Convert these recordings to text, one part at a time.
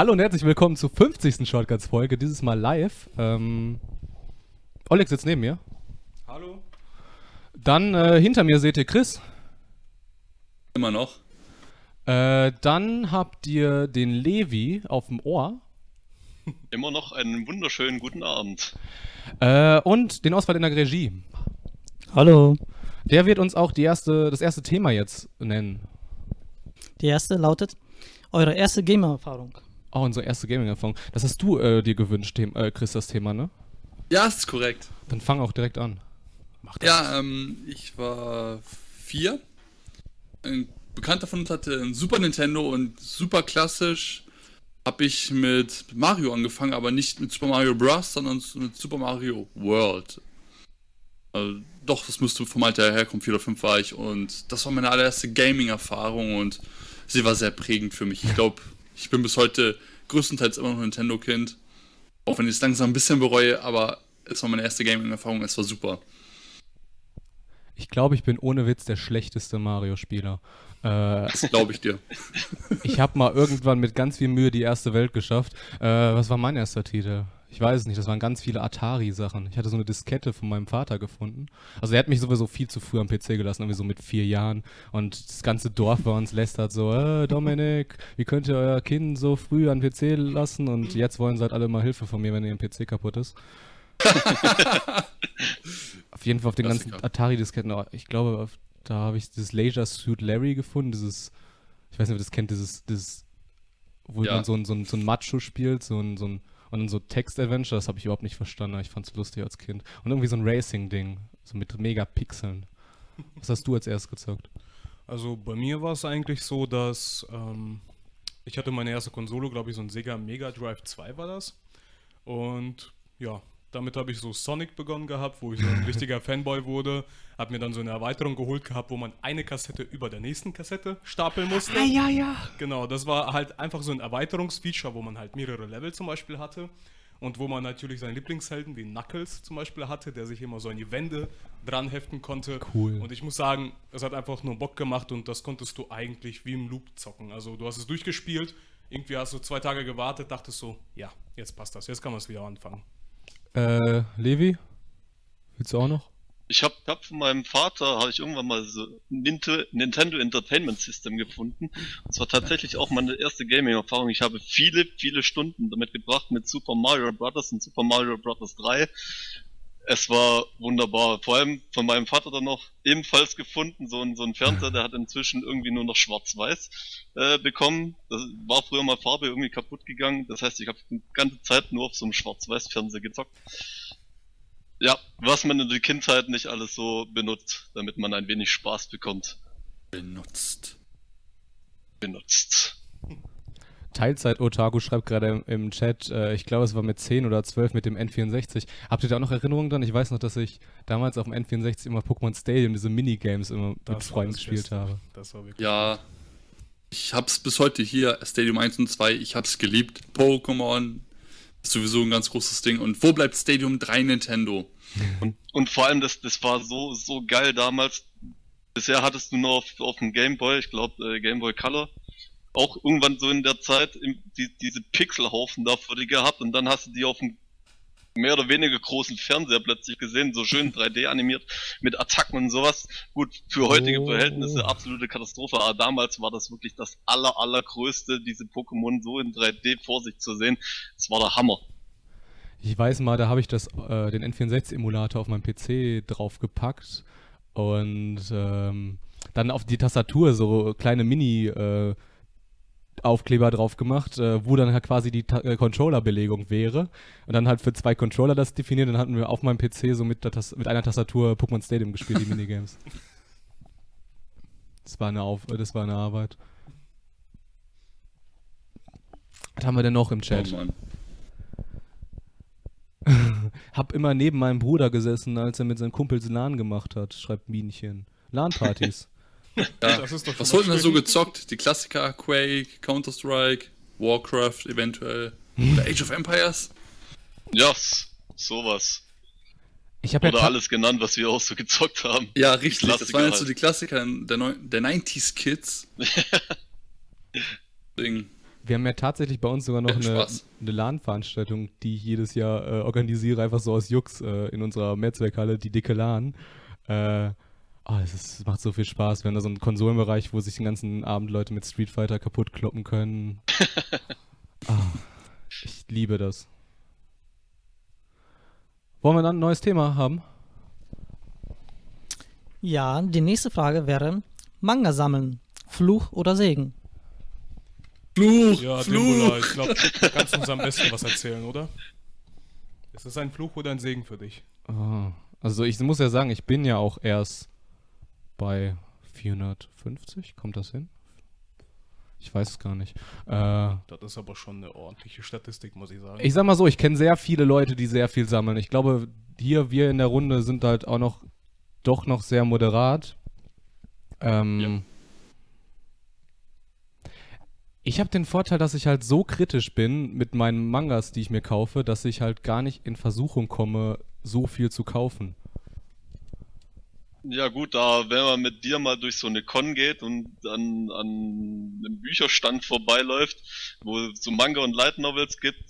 Hallo und herzlich willkommen zur 50. Shortcuts-Folge, dieses Mal live. Ähm, Oleg sitzt neben mir. Hallo. Dann äh, hinter mir seht ihr Chris. Immer noch. Äh, dann habt ihr den Levi auf dem Ohr. Immer noch einen wunderschönen guten Abend. Äh, und den Auswahl in der Regie. Hallo. Der wird uns auch die erste, das erste Thema jetzt nennen. Die erste lautet: Eure erste Gamer-Erfahrung. Auch unsere erste Gaming-Erfahrung. Das hast du äh, dir gewünscht, Them äh, Chris, das Thema, ne? Ja, ist korrekt. Dann fang auch direkt an. Mach das. Ja, ähm, ich war vier. Ein Bekannter von uns hatte ein Super Nintendo und super klassisch habe ich mit Mario angefangen, aber nicht mit Super Mario Bros., sondern mit Super Mario World. Also, doch, das müsste vom Alter herkommen, 4 oder 5 war ich und das war meine allererste Gaming-Erfahrung und sie war sehr prägend für mich. Ich glaube, ich bin bis heute größtenteils immer noch Nintendo-Kind. Auch wenn ich es langsam ein bisschen bereue, aber es war meine erste Gaming-Erfahrung, es war super. Ich glaube, ich bin ohne Witz der schlechteste Mario-Spieler. Äh, das glaube ich dir. ich habe mal irgendwann mit ganz viel Mühe die erste Welt geschafft. Äh, was war mein erster Titel? Ich weiß es nicht, das waren ganz viele Atari-Sachen. Ich hatte so eine Diskette von meinem Vater gefunden. Also er hat mich sowieso viel zu früh am PC gelassen, irgendwie so mit vier Jahren. Und das ganze Dorf bei uns lästert so, äh, Dominik, wie könnt ihr euer Kind so früh an PC lassen? Und jetzt wollen sie halt alle mal Hilfe von mir, wenn ihr PC kaputt ist. auf jeden Fall auf den ganzen Atari-Disketten. Ich glaube, da habe ich dieses Laser Suit Larry gefunden, dieses, ich weiß nicht, ob ihr das kennt, dieses, dieses wo ja. man so ein, so ein, so ein Macho spielt, so ein, so ein und so Text-Adventure, das habe ich überhaupt nicht verstanden. Ich fand es lustig als Kind. Und irgendwie so ein Racing-Ding, so mit Megapixeln. Was hast du als erstes gezockt? Also bei mir war es eigentlich so, dass ähm, ich hatte meine erste Konsole, glaube ich, so ein Sega Mega Drive 2 war das. Und ja, damit habe ich so Sonic begonnen gehabt, wo ich so ein richtiger Fanboy wurde. Hab mir dann so eine Erweiterung geholt gehabt, wo man eine Kassette über der nächsten Kassette stapeln musste. Ah, ja, ja. Genau, das war halt einfach so ein Erweiterungsfeature, wo man halt mehrere Level zum Beispiel hatte. Und wo man natürlich seinen Lieblingshelden wie Knuckles zum Beispiel hatte, der sich immer so an die Wände dran heften konnte. Cool. Und ich muss sagen, es hat einfach nur Bock gemacht und das konntest du eigentlich wie im Loop zocken. Also du hast es durchgespielt, irgendwie hast du zwei Tage gewartet, dachtest so, ja, jetzt passt das, jetzt kann man es wieder anfangen. Äh, Levi? Willst du auch noch? Ich habe hab von meinem Vater, habe ich irgendwann mal so Nintendo Entertainment System gefunden. Das war tatsächlich auch meine erste Gaming-Erfahrung. Ich habe viele, viele Stunden damit gebracht mit Super Mario Bros. und Super Mario Bros. 3 es war wunderbar. Vor allem von meinem Vater dann noch ebenfalls gefunden, so ein, so ein Fernseher, der hat inzwischen irgendwie nur noch schwarz-weiß äh, bekommen. Das war früher mal Farbe irgendwie kaputt gegangen. Das heißt, ich habe die ganze Zeit nur auf so einem schwarz-weiß-Fernseher gezockt. Ja, was man in der Kindheit nicht alles so benutzt, damit man ein wenig Spaß bekommt. Benutzt. Benutzt. Teilzeit-Otaku schreibt gerade im, im, Chat, äh, ich glaube, es war mit 10 oder 12 mit dem N64. Habt ihr da auch noch Erinnerungen dran? Ich weiß noch, dass ich damals auf dem N64 immer Pokémon Stadium, diese Minigames immer das mit Freunden gespielt Beste. habe. Das war wirklich ja, ich hab's bis heute hier, Stadium 1 und 2, ich hab's geliebt. Pokémon ist sowieso ein ganz großes Ding. Und wo bleibt Stadium 3 Nintendo? Und, und vor allem, das, das war so, so geil damals. Bisher hattest du nur auf, auf dem Game Boy, ich glaube äh, Game Boy Color, auch irgendwann so in der Zeit die, diese Pixelhaufen da vor dir gehabt und dann hast du die auf dem mehr oder weniger großen Fernseher plötzlich gesehen, so schön 3D animiert mit Attacken und sowas. Gut, für heutige oh. Verhältnisse absolute Katastrophe, aber damals war das wirklich das aller, allergrößte, diese Pokémon so in 3D vor sich zu sehen. Das war der Hammer. Ich weiß mal, da habe ich das, äh, den N64-Emulator auf meinem PC draufgepackt und ähm, dann auf die Tastatur so kleine Mini- äh, Aufkleber drauf gemacht, äh, wo dann halt quasi die äh, Controller-Belegung wäre. Und dann halt für zwei Controller das definiert. Dann hatten wir auf meinem PC so mit, mit einer Tastatur Pokémon Stadium gespielt, die Minigames. Das war eine, auf das war eine Arbeit. Was haben wir denn noch im Chat? Oh Hab immer neben meinem Bruder gesessen, als er mit seinen Kumpels LAN gemacht hat, schreibt Minchen. LAN-Partys. Ja. Was wurden da so gezockt? Die Klassiker Quake, Counter-Strike, Warcraft eventuell oder Age of Empires? Ja, sowas. Ich habe ja alles genannt, was wir auch so gezockt haben. Ja, richtig. Das waren jetzt so die Klassiker der, der 90s Kids. Ding. Wir haben ja tatsächlich bei uns sogar noch Ja, eine, eine LAN-Veranstaltung, die ich jedes Jahr äh, organisiere, einfach so aus Jux äh, in unserer Mehrzweckhalle, die dicke LAN. Äh, oh, es, ist, es macht so viel Spaß. Wir haben da so einen Konsolenbereich, wo sich den ganzen Abend Leute mit Street Fighter kaputt kloppen können. ah, ich liebe das. Wollen wir dann ein neues Thema haben? Ja, die nächste Frage wäre: Manga sammeln. Fluch oder Segen? Fluch, Ja, Fluch. Dimbula, ich glaube, du kannst uns am besten was erzählen, oder? Ist das ein Fluch oder ein Segen für dich? Ah, also ich muss ja sagen, ich bin ja auch erst bei 450. Kommt das hin? Ich weiß es gar nicht. Äh, Das ist aber schon eine ordentliche Statistik, muss ich sagen. ich sag mal so, ich kenne sehr viele Leute, die sehr viel sammeln. Ich glaube, hier, wir in der Runde sind halt auch noch doch noch sehr moderat. Ähm, Ich habe den Vorteil, dass ich halt so kritisch bin mit meinen Mangas, die ich mir kaufe, dass ich halt gar nicht in Versuchung komme, so viel zu kaufen. Ja gut, da wenn man mit dir mal durch so eine Con geht und an, an einem Bücherstand vorbeiläuft, wo es so Manga und Light Novels gibt,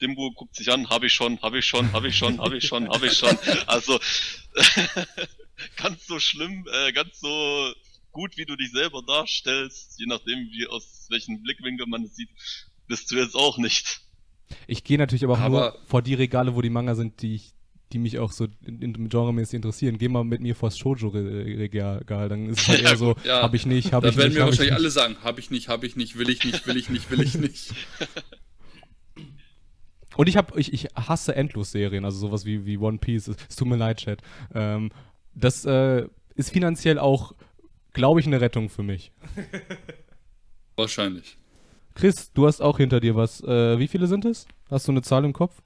Dimbo guckt sich an, habe ich schon, habe ich schon, habe ich schon, habe ich schon, habe ich schon. Also ganz so schlimm, äh, ganz so gut, wie du dich selber darstellst, je nachdem wie aus welchem Blickwinkel man es sieht, bist du jetzt auch nicht. Ich gehe natürlich aber auch Aber- nur vor die Regale, wo die Manga sind, die ich, die mich auch so in, in, genremäßig interessieren. Geh mal mit mir vors Shoujo-Regal, dann ist es halt Ja, eher so, ja. hab ich nicht, hab Da ich werden nicht, wir hab ich wahrscheinlich alle sagen, habe ich nicht, habe ich nicht, will ich nicht, will ich nicht, will ich nicht. Und ich hab, ich, ich hasse Endlos-Serien, also sowas wie, wie One Piece. Es, tut mir leid, Chat. Ähm, das äh, ist finanziell auch, glaube ich, eine Rettung für mich. Wahrscheinlich. Chris, du hast auch hinter dir was. Äh, wie viele sind es? Hast du eine Zahl im Kopf?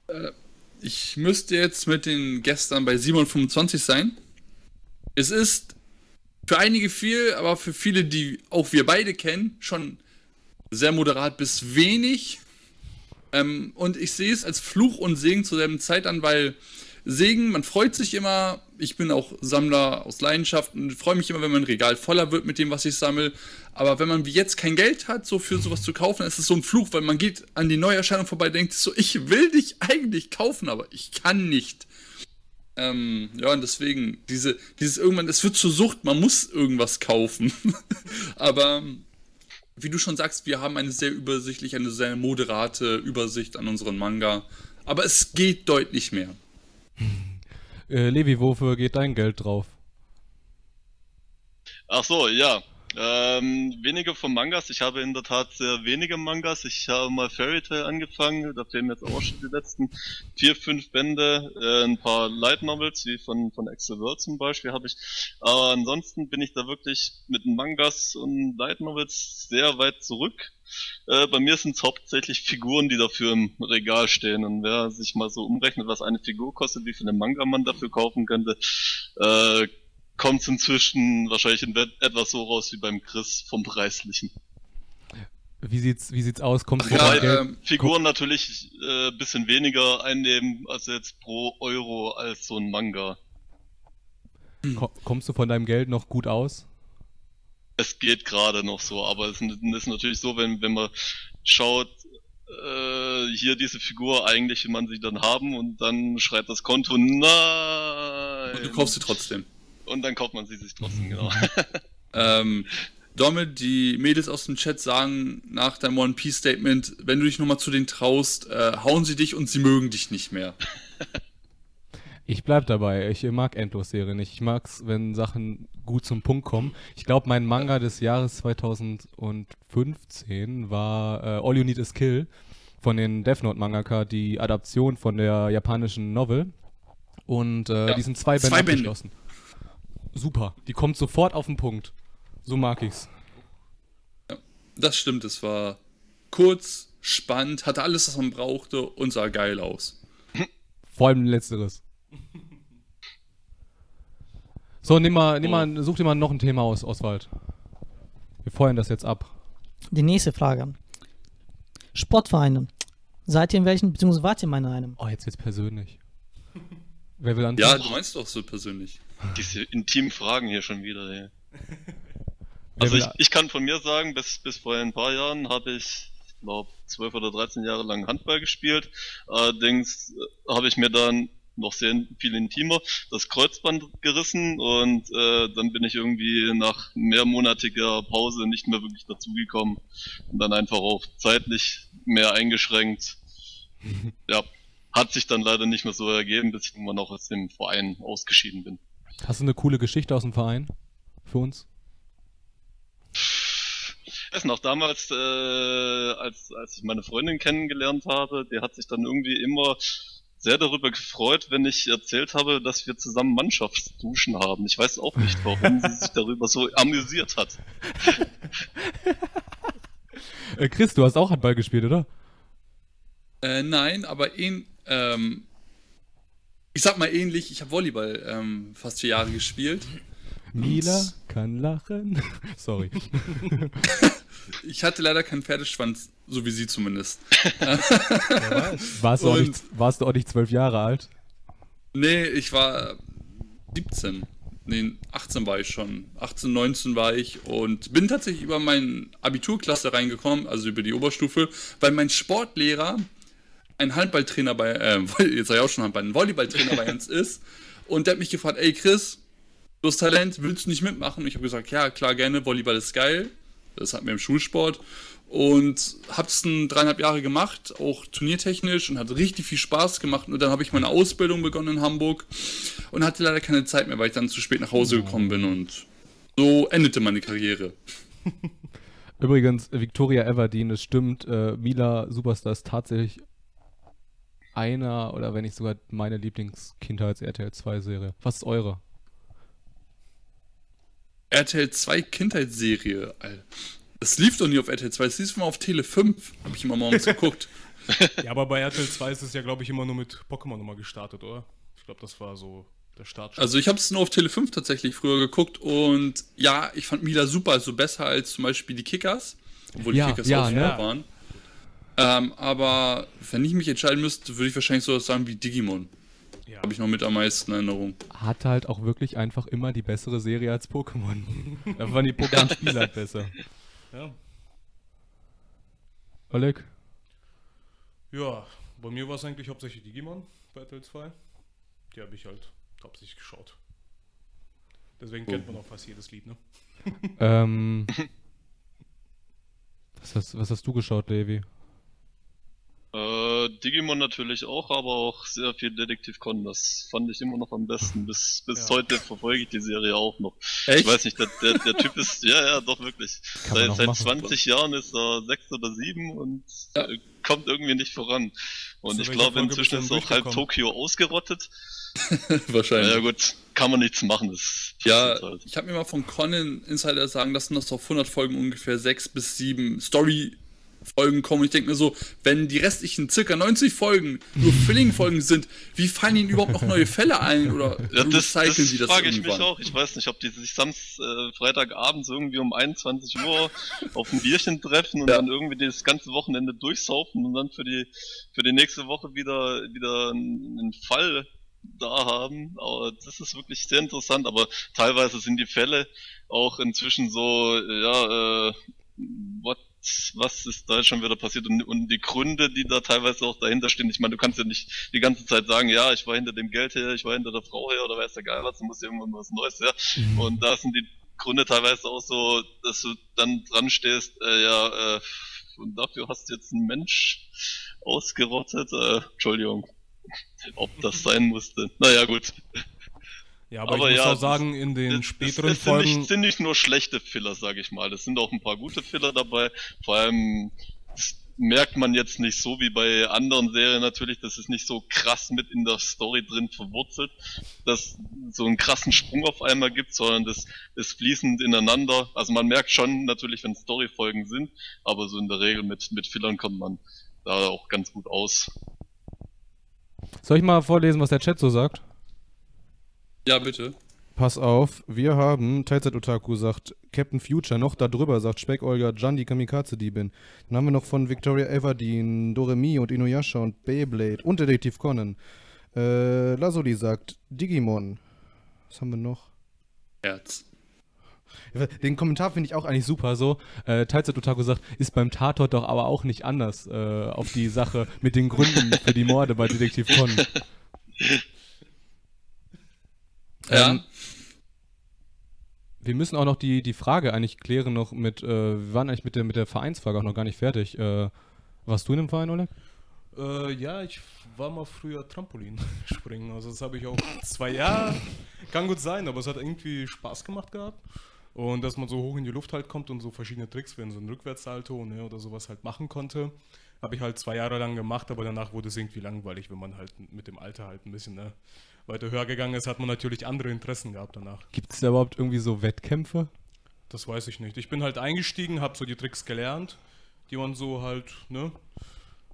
Ich müsste jetzt mit den gestern bei 725 sein. Es ist für einige viel, aber für viele, die auch wir beide kennen, schon sehr moderat bis wenig. Ähm, und ich sehe es als Fluch und Segen zur selben Zeit an, weil Segen, man freut sich immer. Ich bin auch Sammler aus Leidenschaft und freue mich immer, wenn mein Regal voller wird mit dem, was ich sammle. Aber wenn man wie jetzt kein Geld hat, so für sowas zu kaufen, ist es so ein Fluch, weil man geht an die Neuerscheinung vorbei, denkt so, ich will dich eigentlich kaufen, aber ich kann nicht. Ähm, ja, und deswegen, diese, dieses irgendwann, es wird zur Sucht, man muss irgendwas kaufen. aber wie du schon sagst, wir haben eine sehr übersichtliche, eine sehr moderate Übersicht an unseren Manga. Aber es geht deutlich mehr. Äh, Levi, wofür geht dein Geld drauf? Ach so, ja. Ähm, weniger von Mangas. Ich habe in der Tat sehr wenige Mangas. Ich habe mal Fairy Tail angefangen. Da fehlen jetzt auch schon die letzten vier, fünf Bände. Äh, ein paar Light Novels, wie von, von Axel World zum Beispiel, habe ich. Aber ansonsten bin ich da wirklich mit Mangas und Light Novels sehr weit zurück. Äh, bei mir sind es hauptsächlich Figuren, die dafür im Regal stehen. Und wer sich mal so umrechnet, was eine Figur kostet, wie viele Manga man dafür kaufen könnte, äh, kommt es inzwischen wahrscheinlich in et- etwas so raus wie beim Chris vom Preislichen. Wie sieht's, wie sieht's aus? Kommst du Ja, ähm, Figuren natürlich äh, bisschen weniger einnehmen als jetzt pro Euro als so ein Manga. Ko kommst du von deinem Geld noch gut aus? Es geht gerade noch so, aber es ist natürlich so, wenn, wenn man schaut, äh, hier diese Figur, eigentlich will man sie dann haben und dann schreit das Konto, nein! Und du kaufst sie trotzdem. Und dann kauft man sie sich trotzdem, genau. Ähm, Dommel, die Mädels aus dem Chat sagen nach deinem One Piece Statement, wenn du dich nochmal zu denen traust, äh, hauen sie dich und sie mögen dich nicht mehr. Ich bleib dabei. Ich mag Endlos-Serien nicht. Ich mag's, wenn Sachen gut zum Punkt kommen. Ich glaube, mein Manga des Jahres 2015 war äh, All You Need Is Kill von den Death Note Mangaka, die Adaption von der japanischen Novel. Und äh, Ja, die sind zwei Bände zwei Bände. Super. Die kommt sofort auf den Punkt. So mag ich's. Das stimmt, es war kurz, spannend, hatte alles, was man brauchte und sah geil aus. Vor allem letzteres. So, nimm mal, nimm mal, such dir mal noch ein Thema aus, Oswald. Wir feuern das jetzt ab. Die nächste Frage. Sportvereine. Seid ihr in welchen, beziehungsweise wart ihr mal in einem? Oh, jetzt wird's persönlich. Wer will Ja, anfangen? du meinst doch so persönlich. Diese intimen Fragen hier schon wieder, ey. Also ich, ich kann von mir sagen, bis, bis vor ein paar Jahren habe ich glaube, 12 oder 13 Jahre lang Handball gespielt. Allerdings äh, habe ich mir dann noch sehr viel intimer das Kreuzband gerissen und äh, dann bin ich irgendwie nach mehrmonatiger Pause nicht mehr wirklich dazugekommen und dann einfach auch zeitlich mehr eingeschränkt. ja, hat sich dann leider nicht mehr so ergeben, bis ich immer noch aus dem Verein ausgeschieden bin. Hast du eine coole Geschichte aus dem Verein für uns? weiß noch, damals, äh, als, als ich meine Freundin kennengelernt habe, die hat sich dann irgendwie immer sehr darüber gefreut, wenn ich erzählt habe, dass wir zusammen Mannschaftsduschen haben. Ich weiß auch nicht, warum sie sich darüber so amüsiert hat. äh, Chris, du hast auch Handball gespielt, oder? Äh, nein, aber ähn, ähm, ich sag mal ähnlich, ich habe Volleyball ähm, fast vier Jahre gespielt. Mila kann lachen. Sorry. ich hatte leider keinen Pferdeschwanz, so wie sie zumindest. warst, du auch nicht, warst du auch nicht zwölf Jahre alt? Nee, ich war 17. Nee, 18 war ich schon. 18, 19 war ich und bin tatsächlich über meine Abiturklasse reingekommen, also über die Oberstufe, weil mein Sportlehrer ein Handballtrainer bei, äh, jetzt ich auch schon Handball, ein Volleyballtrainer bei uns ist. Und der hat mich gefragt, ey Chris, du hast Talent, willst du nicht mitmachen? Und ich habe gesagt, ja, klar, gerne, Volleyball ist geil. Das hatten wir im Schulsport. Und habe es dreieinhalb Jahre gemacht, auch turniertechnisch und hat richtig viel Spaß gemacht. Und dann habe ich meine Ausbildung begonnen in Hamburg und hatte leider keine Zeit mehr, weil ich dann zu spät nach Hause gekommen bin. Und so endete meine Karriere. Übrigens, Victoria Everdeen, es stimmt, äh, Mila Superstar ist tatsächlich einer oder wenn nicht sogar meine Lieblings-Kindheits-RTL 2-Serie. Was ist eure? RTL 2 Kindheitsserie. Das lief doch nie auf RTL 2, das lief immer auf Tele 5. Habe ich immer morgens geguckt. ja, aber bei RTL 2 ist es ja, glaube ich, immer nur mit Pokémon nochmal gestartet, oder? Ich glaube, das war so der Start. Also ich habe es nur auf Tele 5 tatsächlich früher geguckt und ja, ich fand Mila super, also besser als zum Beispiel die Kickers, obwohl ja, die Kickers ja, auch ne? waren. Ähm, aber wenn ich mich entscheiden müsste, würde ich wahrscheinlich so was sagen wie Digimon. Ja. Habe ich noch mit am meisten Erinnerung. Hat halt auch wirklich einfach immer die bessere Serie als Pokémon. da waren die Pokémon-Spiele halt besser. Ja. Oleg? Ja, bei mir war es eigentlich hauptsächlich Digimon bei RTL 2. Die habe ich halt hauptsächlich geschaut. Deswegen kennt man auch fast jedes Lied, ne? ähm, was, hast, was hast du geschaut, Davy? Äh, Digimon natürlich auch, aber auch sehr viel Detektiv Con. Das fand ich immer noch am besten. Bis, bis ja. heute verfolge ich die Serie auch noch. Echt? Ich weiß nicht, der, der, der Typ ist, ja, ja, doch wirklich. Seit, seit 20 Jahren ist er sechs oder sieben und ja. kommt irgendwie nicht voran. Und ich glaube, inzwischen ist auch halb Tokio ausgerottet. Wahrscheinlich. Ja gut, kann man nichts machen. Das ja, halt. ich habe mir mal von Conan Insider sagen lassen, dass auf 100 Folgen ungefähr sechs bis sieben Story Folgen kommen. Ich denke mir so, wenn die restlichen circa 90 Folgen nur Filling-Folgen sind, wie fallen ihnen überhaupt noch neue Fälle ein oder ja, das, das, sie das frage ich mich auch. Ich weiß nicht, ob die sich samstags, äh, Freitagabends irgendwie um 21 Uhr auf ein Bierchen treffen und ja. dann irgendwie das ganze Wochenende durchsaufen und dann für die für die nächste Woche wieder wieder einen Fall da haben. Aber das ist wirklich sehr interessant. Aber teilweise sind die Fälle auch inzwischen so, ja, äh, what was ist da schon wieder passiert und, und, die Gründe, die da teilweise auch dahinter stehen. Ich meine, du kannst ja nicht die ganze Zeit sagen, ja, ich war hinter dem Geld her, ich war hinter der Frau her oder weiß der Geil was, du musst irgendwann was Neues her. Mhm. Und da sind die Gründe teilweise auch so, dass du dann dran stehst, äh, ja, äh, und dafür hast du jetzt einen Mensch ausgerottet. Äh, Entschuldigung, ob das sein musste. Naja, gut. Ja, aber, aber ich muss ja, auch sagen, in den das, späteren das, das Folgen... Sind nicht, sind nicht nur schlechte Filler, sage ich mal. Es sind auch ein paar gute Filler dabei. Vor allem merkt man jetzt nicht so wie bei anderen Serien natürlich, dass es nicht so krass mit in der Story drin verwurzelt, dass so einen krassen Sprung auf einmal gibt, sondern das ist fließend ineinander. Also man merkt schon natürlich, wenn Storyfolgen sind, aber so in der Regel mit, mit Fillern kommt man da auch ganz gut aus. Soll ich mal vorlesen, was der Chat so sagt? Ja, bitte. Pass auf, wir haben, Teilzeit Otaku sagt, Captain Future, noch da drüber sagt Speck Olga, Jan die Kamikaze-Diebin. Dann haben wir noch von Victoria Everdeen, Doremi und Inuyasha und Beyblade und Detektiv Conan. Äh, Lazuli sagt Digimon. Was haben wir noch? Herz. Den Kommentar finde ich auch eigentlich super. So, äh, Teilzeit Otaku sagt, ist beim Tatort doch aber auch nicht anders äh, auf die Sache mit den Gründen für die Morde bei Detektiv Con. Ja. Ähm, wir müssen auch noch die, die Frage eigentlich klären noch mit, äh, wir waren eigentlich mit der, mit der Vereinsfrage auch noch gar nicht fertig. Äh, warst du in dem Verein, Oleg? Äh, ja, ich war mal früher Trampolin springen. Also das habe ich auch zwei Jahre. Kann gut sein, aber es hat irgendwie Spaß gemacht gehabt. Und dass man so hoch in die Luft halt kommt und so verschiedene Tricks, wenn so ein Rückwärtssalto ne, oder sowas halt machen konnte. Habe ich halt zwei Jahre lang gemacht, aber danach wurde es irgendwie langweilig, wenn man halt mit dem Alter halt ein bisschen ne, weiter höher gegangen ist, hat man natürlich andere Interessen gehabt danach. Gibt es da überhaupt irgendwie so Wettkämpfe? Das weiß ich nicht. Ich bin halt eingestiegen, habe so die Tricks gelernt, die man so halt ne,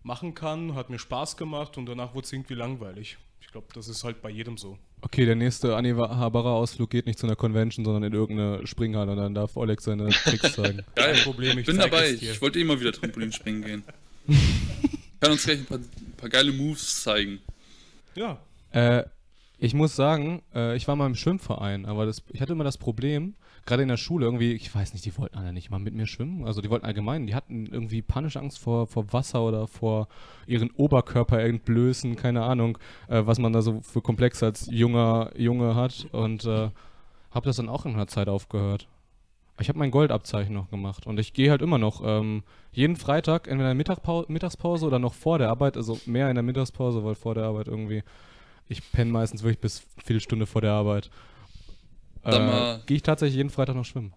machen kann, hat mir Spaß gemacht und danach wurde es irgendwie langweilig. Ich glaube, das ist halt bei jedem so. Okay, der nächste Anihabara-Ausflug geht nicht zu einer Convention, sondern in irgendeine Springhalle und dann darf Oleg seine Tricks zeigen. Geil. Kein Problem, ich Ich bin zeig dabei. es dir. Ich wollte immer wieder Trampolin springen gehen. Kann uns gleich ein paar, paar geile Moves zeigen. Ja, Äh, ich muss sagen, äh, ich war mal im Schwimmverein, aber das, ich hatte immer das Problem, gerade in der Schule irgendwie, ich weiß nicht, die wollten alle nicht mal mit mir schwimmen. Also die wollten allgemein, die hatten irgendwie panische Angst vor, vor Wasser oder vor ihren Oberkörper entblößen, keine Ahnung, äh, was man da so für Komplexe als junger Junge hat. Und äh, habe das dann auch in einer Zeit aufgehört. Ich habe mein Goldabzeichen noch gemacht und ich gehe halt immer noch ähm, jeden Freitag, entweder in der Mittagspause oder noch vor der Arbeit, also mehr in der Mittagspause, weil vor der Arbeit irgendwie ich penne meistens wirklich bis Viertelstunde vor der Arbeit. Äh, Gehe ich tatsächlich jeden Freitag noch schwimmen.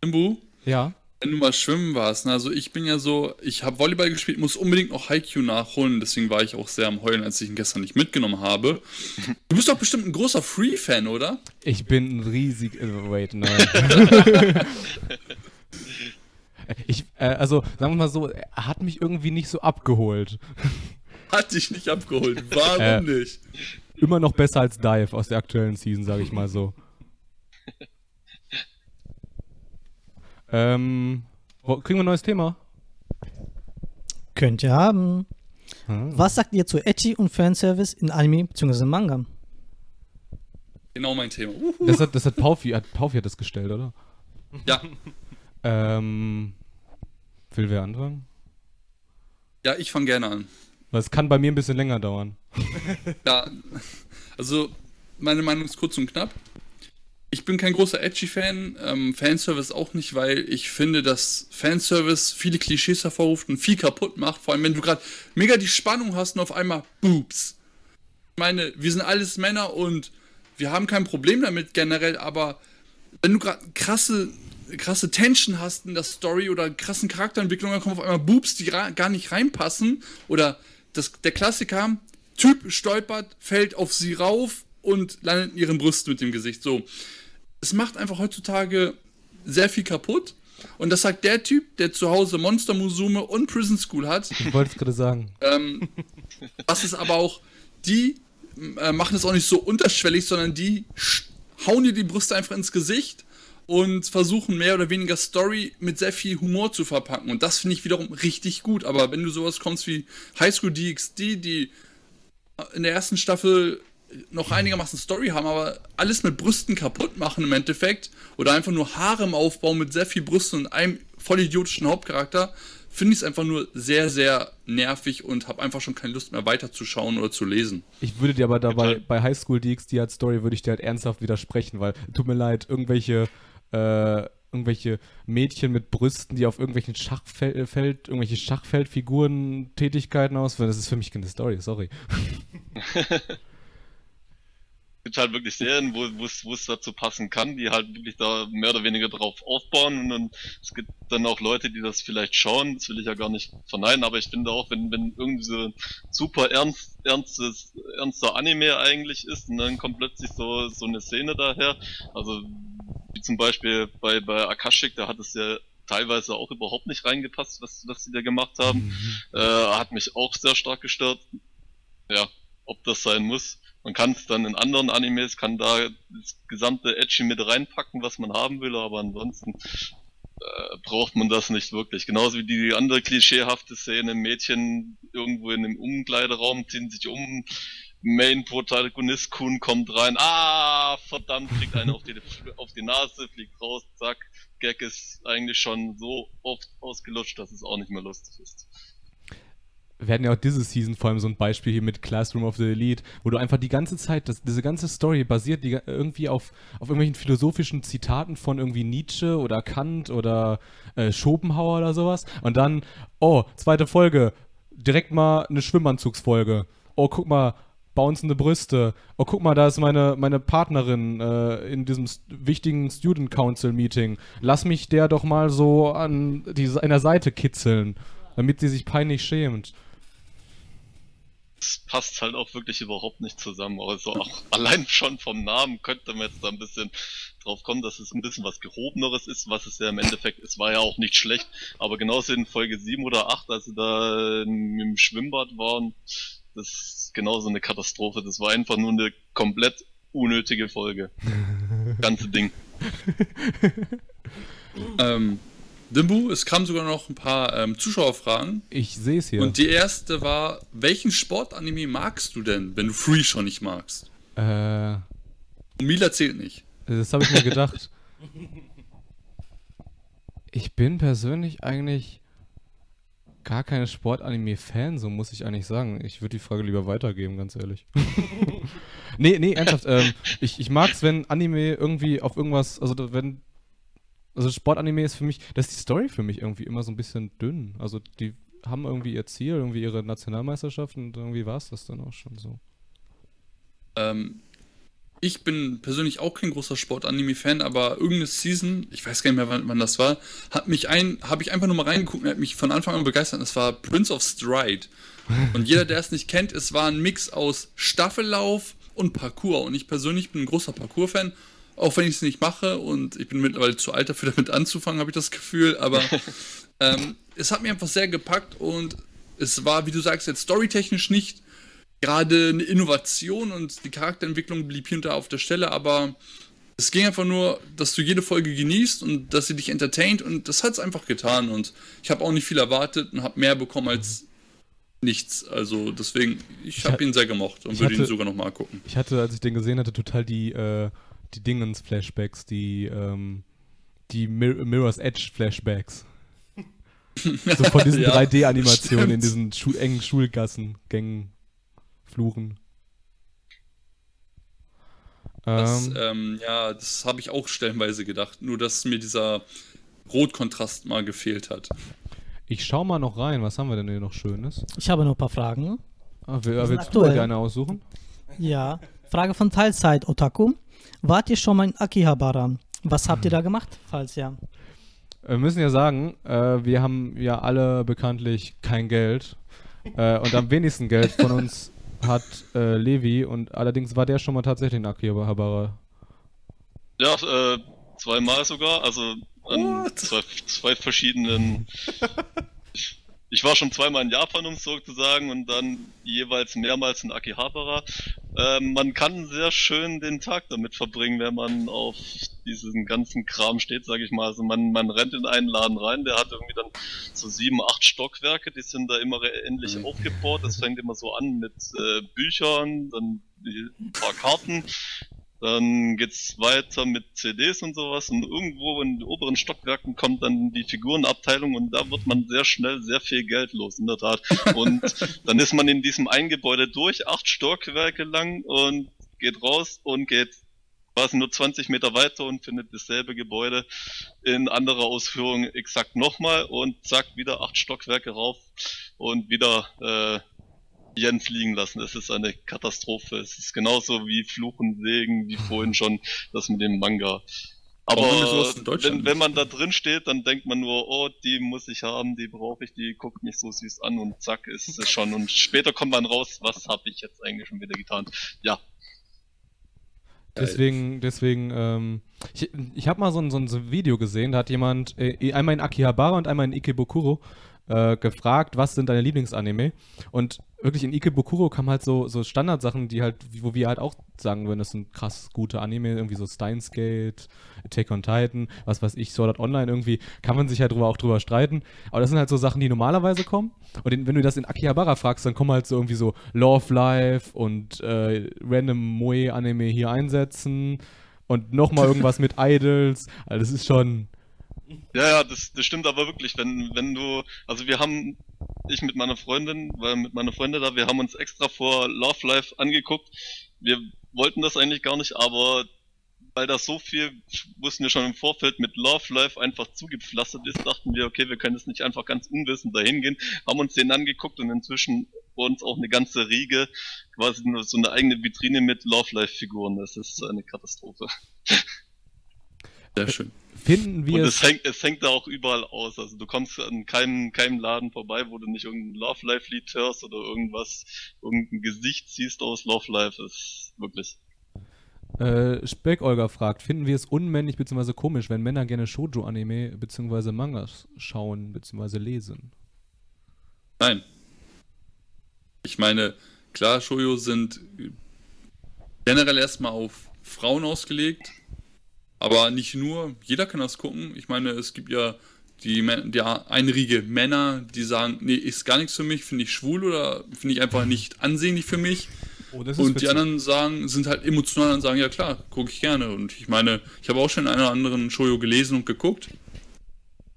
Imbu, Ja. wenn du mal schwimmen warst, ne, also ich bin ja so, ich habe Volleyball gespielt, muss unbedingt noch Haiku nachholen, deswegen war ich auch sehr am Heulen, als ich ihn gestern nicht mitgenommen habe. Du bist doch bestimmt ein großer Free-Fan, oder? Ich bin ein riesig. Äh, wait, nein. ich, äh, also, sagen wir mal so, er hat mich irgendwie nicht so abgeholt. Hat dich nicht abgeholt. Warum Äh. nicht? Immer noch besser als Dive aus der aktuellen Season, sage ich mal so. ähm, wo, kriegen wir ein neues Thema? Könnt ihr haben. Hm. Was sagt ihr zu Edgy und Fanservice in Anime bzw. Manga? Genau mein Thema. Das hat, das hat Paufi, hat Paufi hat das gestellt, oder? Ja, Ähm, will wer anfangen? ja, ich fange gerne an. Es kann bei mir ein bisschen länger dauern. Ja, also meine Meinung ist kurz und knapp. Ich bin kein großer Edgy-Fan, ähm, Fanservice auch nicht, weil ich finde, dass Fanservice viele Klischees hervorruft und viel kaputt macht. Vor allem, wenn du gerade mega die Spannung hast und auf einmal Boobs. Ich meine, wir sind alles Männer und wir haben kein Problem damit generell, aber wenn du gerade krasse, krasse Tension hast in der Story oder krassen Charakterentwicklung, dann kommen auf einmal Boobs, die gar nicht reinpassen. Oder das, der Klassiker, Typ stolpert, fällt auf sie rauf und landet in ihren Brüsten mit dem Gesicht. So. Es macht einfach heutzutage sehr viel kaputt. Und das sagt der Typ, der zu Hause Monster Musume und Prison School hat. Ich wollte es gerade sagen. Ähm, was ist aber auch, die äh, machen es auch nicht so unterschwellig, sondern die hauen dir die Brüste einfach ins Gesicht und versuchen mehr oder weniger Story mit sehr viel Humor zu verpacken. Und das finde ich wiederum richtig gut. Aber wenn du sowas kommst wie High School DxD, die in der ersten Staffel noch einigermaßen Story haben, aber alles mit Brüsten kaputt machen im Endeffekt oder einfach nur Harem aufbauen mit sehr viel Brüsten und einem voll idiotischen Hauptcharakter, finde ich es einfach nur sehr, sehr nervig und habe einfach schon keine Lust mehr weiterzuschauen oder zu lesen. Ich würde dir aber dabei bei High School DxD als Story würde ich dir halt ernsthaft widersprechen, weil tut mir leid, irgendwelche äh, irgendwelche Mädchen mit Brüsten, die auf irgendwelchen Schachfeld, Feld, irgendwelche Schachfeldfiguren Tätigkeiten ausführen, das ist für mich keine Story, sorry. Gibt halt wirklich Serien, wo wo es dazu passen kann, die halt wirklich da mehr oder weniger drauf aufbauen. Und dann, es gibt dann auch Leute, die das vielleicht schauen, das will ich ja gar nicht verneinen, aber ich finde auch, wenn, wenn irgendwie so super ernst, ernstes, ernster Anime eigentlich ist und dann kommt plötzlich so, so eine Szene daher, also wie zum Beispiel bei, bei Akashik, da hat es ja teilweise auch überhaupt nicht reingepasst, was, was sie da gemacht haben, äh, hat mich auch sehr stark gestört. Ja, ob das sein muss. Man kann es dann in anderen Animes, kann da das gesamte Edgy mit reinpacken, was man haben will, aber ansonsten äh, braucht man das nicht wirklich. Genauso wie die andere klischeehafte Szene, Mädchen irgendwo in einem Umkleideraum ziehen sich um, Main-Protagonist Kun kommt rein, ah, verdammt, kriegt einen auf die, auf die Nase, fliegt raus, zack, Gag ist eigentlich schon so oft ausgelutscht, dass es auch nicht mehr lustig ist. Wir hatten ja auch diese Season vor allem so ein Beispiel hier mit Classroom of the Elite, wo du einfach die ganze Zeit, das, diese ganze Story basiert die, irgendwie auf, auf irgendwelchen philosophischen Zitaten von irgendwie Nietzsche oder Kant oder äh, Schopenhauer oder sowas. Und dann, oh, zweite Folge, direkt mal eine Schwimmanzugsfolge. Oh, guck mal, bouncende Brüste. Oh, guck mal, da ist meine, meine Partnerin äh, in diesem st wichtigen Student Council Meeting. Lass mich der doch mal so an, die, an der Seite kitzeln, damit sie sich peinlich schämt es passt halt auch wirklich überhaupt nicht zusammen. Also auch allein schon vom Namen könnte man jetzt da ein bisschen drauf kommen, dass es ein bisschen was Gehobeneres ist, was es ja im Endeffekt ist, war ja auch nicht schlecht. Aber genauso in Folge 7 oder 8, als sie da im Schwimmbad waren, das ist genauso eine Katastrophe. Das war einfach nur eine komplett unnötige Folge. Ganze Ding. ähm, Dimbu, es kamen sogar noch ein paar ähm, Zuschauerfragen. Ich sehe es hier. Und die erste war, welchen Sportanime magst du denn, wenn du Free schon nicht magst? Äh. Mila zählt nicht. Das habe ich mir gedacht. ich bin persönlich eigentlich gar keine Sportanime-Fan, so muss ich eigentlich sagen. Ich würde die Frage lieber weitergeben, ganz ehrlich. nee, nee, ernsthaft. Ähm, ich ich mag es, wenn Anime irgendwie auf irgendwas, also wenn also Sportanime ist für mich, das ist die Story für mich irgendwie immer so ein bisschen dünn. Also die haben irgendwie ihr Ziel, irgendwie ihre Nationalmeisterschaft und irgendwie war es das dann auch schon so. Ähm, ich bin persönlich auch kein großer Sportanime-Fan, aber irgendeine Season, ich weiß gar nicht mehr, wann, wann das war, hat mich ein, habe ich einfach nur mal reingeguckt und hat mich von Anfang an begeistert. Das war Prince of Stride. Und jeder, der es nicht kennt, es war ein Mix aus Staffellauf und Parkour. Und ich persönlich bin ein großer Parkour-Fan auch wenn ich es nicht mache und ich bin mittlerweile zu alt dafür, damit anzufangen, habe ich das Gefühl, aber ähm, es hat mich einfach sehr gepackt und es war, wie du sagst, jetzt storytechnisch nicht gerade eine Innovation und die Charakterentwicklung blieb da auf der Stelle, aber es ging einfach nur, dass du jede Folge genießt und dass sie dich entertaint und das hat es einfach getan und ich habe auch nicht viel erwartet und habe mehr bekommen als nichts. Also deswegen, ich habe ihn sehr gemocht und würde ihn sogar nochmal gucken. Ich hatte, als ich den gesehen hatte, total die äh, die Dingens-Flashbacks, die, ähm, die Mir Mirror's Edge-Flashbacks. so von diesen ja, 3D-Animationen in diesen Schu engen Schulgassen, Gängen, Fluchen. Das, ähm, ähm, ja, das habe ich auch stellenweise gedacht. Nur, dass mir dieser Rotkontrast mal gefehlt hat. Ich schau mal noch rein. Was haben wir denn hier noch Schönes? Ich habe noch ein paar Fragen. Ah, will, willst du gerne aussuchen? Ja. Frage von Teilzeit Otaku. Wart ihr schon mal in Akihabara? Was habt ihr da gemacht, falls ja? Wir müssen ja sagen, äh, wir haben ja alle bekanntlich kein Geld. Äh, und am wenigsten Geld von uns hat äh, Levi und allerdings war der schon mal tatsächlich in Akihabara. Ja, äh, zweimal sogar, also an zwei, zwei verschiedenen ich war schon zweimal in Japan, um sozusagen, und dann jeweils mehrmals in Akihabara. Ähm, man kann sehr schön den Tag damit verbringen, wenn man auf diesen ganzen Kram steht, sage ich mal. Also man, man rennt in einen Laden rein, der hat irgendwie dann so sieben, acht Stockwerke, die sind da immer ähnlich mhm. aufgebaut. Das fängt immer so an mit äh, Büchern, dann ein paar Karten, dann geht's weiter mit CDs und sowas und irgendwo in den oberen Stockwerken kommt dann die Figurenabteilung und da wird man sehr schnell sehr viel Geld los, in der Tat. Und dann ist man in diesem einen Gebäude durch, acht Stockwerke lang und geht raus und geht quasi nur 20 Meter weiter und findet dasselbe Gebäude in anderer Ausführung exakt nochmal und zack, wieder acht Stockwerke rauf und wieder äh, Yen fliegen lassen. Es ist eine Katastrophe. Es ist genauso wie Fluch und Segen, wie vorhin schon das mit dem Manga. Aber wenn, wenn, man da drin steht, dann denkt man nur, oh, die muss ich haben, die brauche ich, die guckt mich so süß an und zack, ist es schon. Und später kommt man raus, was habe ich jetzt eigentlich schon wieder getan? Ja. Deswegen, deswegen, ähm, Ich, ich habe mal so ein, so ein Video gesehen, da hat jemand äh, einmal in Akihabara und einmal in Ikebukuro äh, gefragt, was sind deine Lieblingsanime? Und wirklich in Ikebukuro kamen halt so, so Standardsachen, die halt, wo wir halt auch sagen würden, das sind krass gute Anime, irgendwie so Steins Gate, Attack on Titan, was weiß ich, Sword Art Online irgendwie, kann man sich halt drüber, auch drüber streiten. Aber das sind halt so Sachen, die normalerweise kommen. Und in, wenn du das in Akihabara fragst, dann kommen halt so irgendwie so Love Life und äh, random Moe-Anime hier einsetzen und nochmal irgendwas mit Idols. Also das ist schon. Ja, ja, das, das stimmt aber wirklich, wenn, wenn du, also wir haben, ich mit meiner Freundin, weil mit meiner Freundin da, wir haben uns extra vor Love Life angeguckt. Wir wollten das eigentlich gar nicht, aber weil das so viel, wussten wir schon im Vorfeld, mit Love Life einfach zugepflastert ist, dachten wir, okay, wir können jetzt nicht einfach ganz unwissend dahin gehen, haben uns den angeguckt und inzwischen uns auch eine ganze Riege, quasi nur so eine eigene Vitrine mit Love Life Figuren. Das ist eine Katastrophe. Sehr schön. Finden wir Und es. es hängt, es hängt da auch überall aus. Also du kommst an keinem, keinem Laden vorbei, wo du nicht irgendein Love Life Lied hörst oder irgendwas, irgendein Gesicht siehst aus Love Life. Das ist wirklich. Äh, Speck-Olga fragt, finden wir es unmännlich bzw. komisch, wenn Männer gerne Shoujo-Anime bzw. Mangas schauen bzw. lesen? Nein. Ich meine, klar, Shoujo sind generell erstmal auf Frauen ausgelegt, aber nicht nur. Jeder kann das gucken. Ich meine, es gibt ja die, die eine Riege Männer, die sagen, nee, ist gar nichts für mich, finde ich schwul oder finde ich einfach nicht ansehnlich für mich. Oh, das ist Und die witzig. anderen sagen, sind halt emotional und sagen, ja klar, gucke ich gerne. Und ich meine, ich habe auch schon einen oder anderen Shoujo gelesen und geguckt.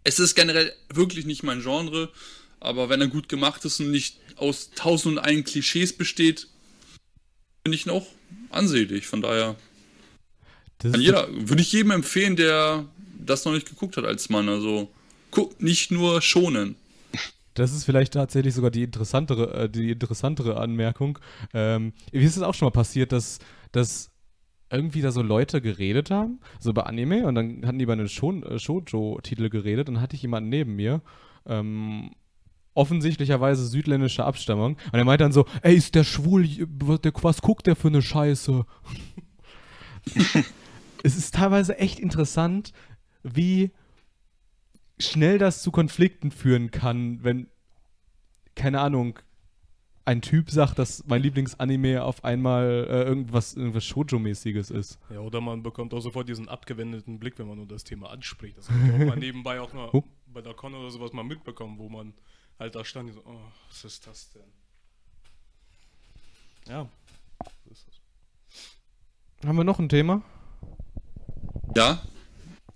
Es ist generell wirklich nicht mein Genre, aber wenn er gut gemacht ist und nicht aus tausend und einen Klischees besteht, finde ich ihn auch ansehnlich. Von daher Das jeder, würde ich jedem empfehlen, der das noch nicht geguckt hat als Mann. Also guckt nicht nur schonen. Das ist vielleicht tatsächlich sogar die interessantere, äh, die interessantere Anmerkung. Ähm, wie ist es auch schon mal passiert, dass, dass irgendwie da so Leute geredet haben, so über Anime, und dann hatten die über einen äh, Shoujo-Titel geredet, und dann hatte ich jemanden neben mir, ähm, offensichtlicherweise südländischer Abstammung, und er meinte dann so, ey, ist der schwul, was guckt der für eine Scheiße? es ist teilweise echt interessant, wie schnell das zu Konflikten führen kann, wenn, keine Ahnung, ein Typ sagt, dass mein Lieblingsanime auf einmal äh, irgendwas, irgendwas Shoujo-mäßiges ist. Ja, oder man bekommt auch sofort diesen abgewendeten Blick, wenn man nur das Thema anspricht. Das habe ich auch mal nebenbei auch noch Huh? bei der Con oder sowas mal mitbekommen, wo man halt da stand und so, oh, was ist das denn? Ja. so ist es. Haben wir noch ein Thema? Ja.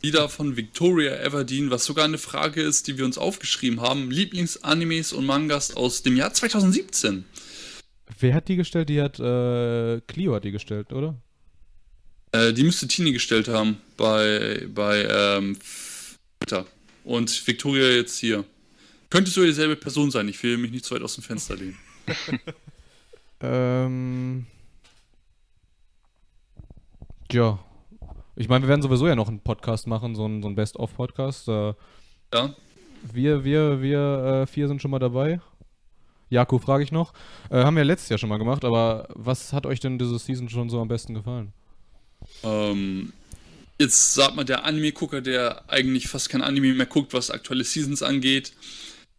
Lieder von Victoria Everdeen, was sogar eine Frage ist, die wir uns aufgeschrieben haben. Lieblingsanimes und Mangas aus dem Jahr 2017. Wer hat die gestellt? Die hat, äh, Clio hat die gestellt, oder? Äh, die müsste Tini gestellt haben bei, bei ähm, Twitter. Und Victoria jetzt hier. Könnte so dieselbe Person sein, ich will mich nicht zu weit aus dem Fenster lehnen. Ähm. Ja. Ich meine, wir werden sowieso ja noch einen Podcast machen, so einen, so einen Best-of-Podcast. Äh, Ja? wir, wir, wir äh, vier sind schon mal dabei. Jakob frage ich noch. Äh, haben wir letztes Jahr schon mal gemacht, aber was hat euch denn diese Season schon so am besten gefallen? Ähm, jetzt sagt mal der Anime-Gucker, der eigentlich fast kein Anime mehr guckt, was aktuelle Seasons angeht.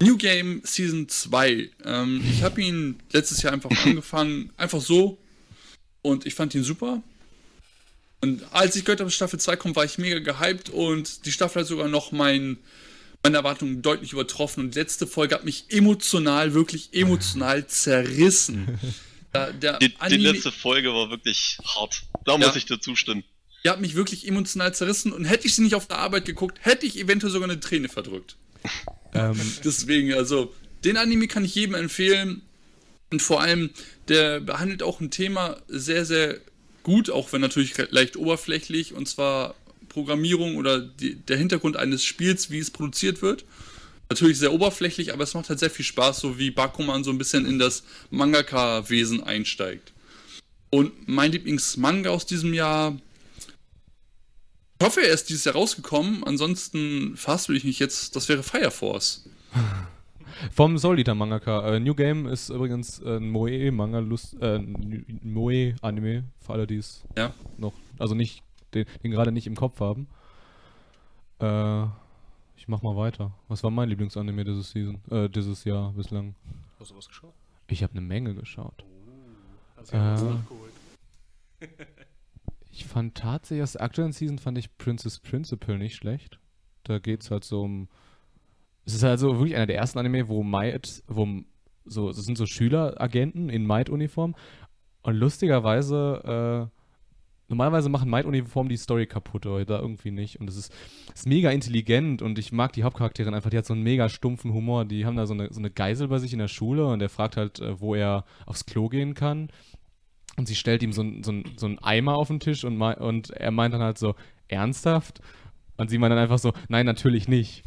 New Game Season 2. Ähm, ich habe ihn letztes Jahr einfach angefangen, einfach so. Und ich fand ihn super. Und als ich gehört habe, dass Staffel 2 kommt, war ich mega gehypt und die Staffel hat sogar noch mein, meine Erwartungen deutlich übertroffen. Und die letzte Folge hat mich emotional, wirklich emotional zerrissen. Da, der Die, die letzte Folge war wirklich hart. Da muss ich dir zustimmen. die hat mich wirklich emotional zerrissen und hätte ich sie nicht auf der Arbeit geguckt, hätte ich eventuell sogar eine Träne verdrückt. Ähm, Deswegen, also, den Anime kann ich jedem empfehlen. Und vor allem, der behandelt auch ein Thema sehr, sehr gut, auch wenn natürlich leicht oberflächlich, und zwar Programmierung oder die, der Hintergrund eines Spiels, wie es produziert wird. Natürlich sehr oberflächlich, aber es macht halt sehr viel Spaß, so wie Bakuman so ein bisschen in das Mangaka-Wesen einsteigt. Und mein Lieblingsmanga aus diesem Jahr, ich hoffe, er ist dieses Jahr rausgekommen. Ansonsten fast will ich nicht jetzt. Das wäre Fire Force. vom Soul Eater Mangaka. Äh, New Game ist übrigens äh, ein Moe-Manga, Lust, äh, ein Moe-Anime, für alle, die es Ja. noch, also nicht den, den gerade nicht im Kopf haben. Äh, ich mach mal weiter. Was war mein Lieblingsanime dieses Season, äh, dieses Jahr bislang? Hast du was geschaut? Ich habe eine Menge geschaut. Ja was Äh. Ich fand tatsächlich, aus der aktuellen Season fand ich Princess Principal nicht schlecht. Da geht's halt so um. Es ist halt so wirklich einer der ersten Anime, wo Might, wo so, es sind so Schüleragenten in Might-Uniform. Und lustigerweise, äh, normalerweise machen Might-Uniformen die Story kaputt, aber da irgendwie nicht. Und es ist, ist mega intelligent und ich mag die Hauptcharakterin einfach. Die hat so einen mega stumpfen Humor. Die haben da so eine, so eine Geisel bei sich in der Schule und der fragt halt, äh, wo er aufs Klo gehen kann. Und sie stellt ihm so, so, so einen Eimer auf den Tisch und, und er meint dann halt so, ernsthaft? Und sie meint dann einfach so, nein, natürlich nicht.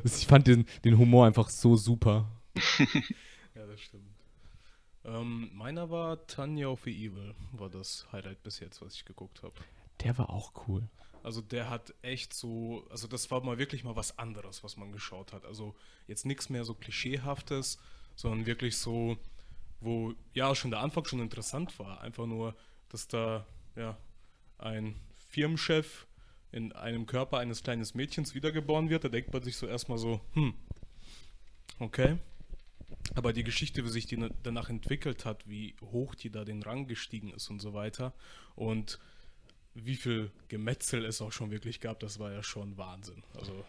Ich fand den, den Humor einfach so super. Ja, das stimmt. Ähm, meiner war Tanya of the Evil, war das Highlight bis jetzt, was ich geguckt habe. Der war auch cool. Also der hat echt so, also das war mal wirklich mal was anderes, was man geschaut hat. Also jetzt nichts mehr so klischeehaftes, sondern wirklich so, wo ja schon der Anfang schon interessant war. Einfach nur, dass da ja ein Firmenchef in einem Körper eines kleinen Mädchens wiedergeboren wird. Da denkt man sich so erstmal so, hm, okay. Aber die Geschichte, wie sich die na- danach entwickelt hat, wie hoch die da den Rang gestiegen ist und so weiter. Und wie viel Gemetzel es auch schon wirklich gab, das war ja schon Wahnsinn. Also,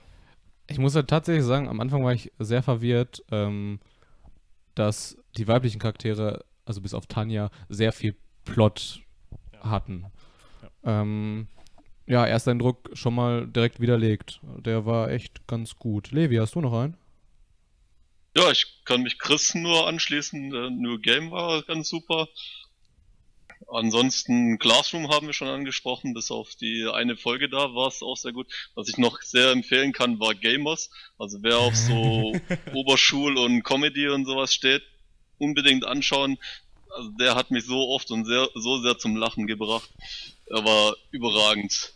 Ich muss halt tatsächlich sagen, am Anfang war ich sehr verwirrt, ähm, dass die weiblichen Charaktere, also bis auf Tanja, sehr viel Plot Ja. hatten. Ähm, ja, erster Eindruck schon mal direkt widerlegt. Der war echt ganz gut. Levi, hast du noch einen? Ja, ich kann mich Chris nur anschließen. New Game war ganz super. Ansonsten Classroom haben wir schon angesprochen, bis auf die eine Folge da war es auch sehr gut. Was ich noch sehr empfehlen kann, war Gamers. Also wer auf so Oberschul und Comedy und sowas steht, unbedingt anschauen. Also der hat mich so oft und sehr, so sehr zum Lachen gebracht. Er war überragend.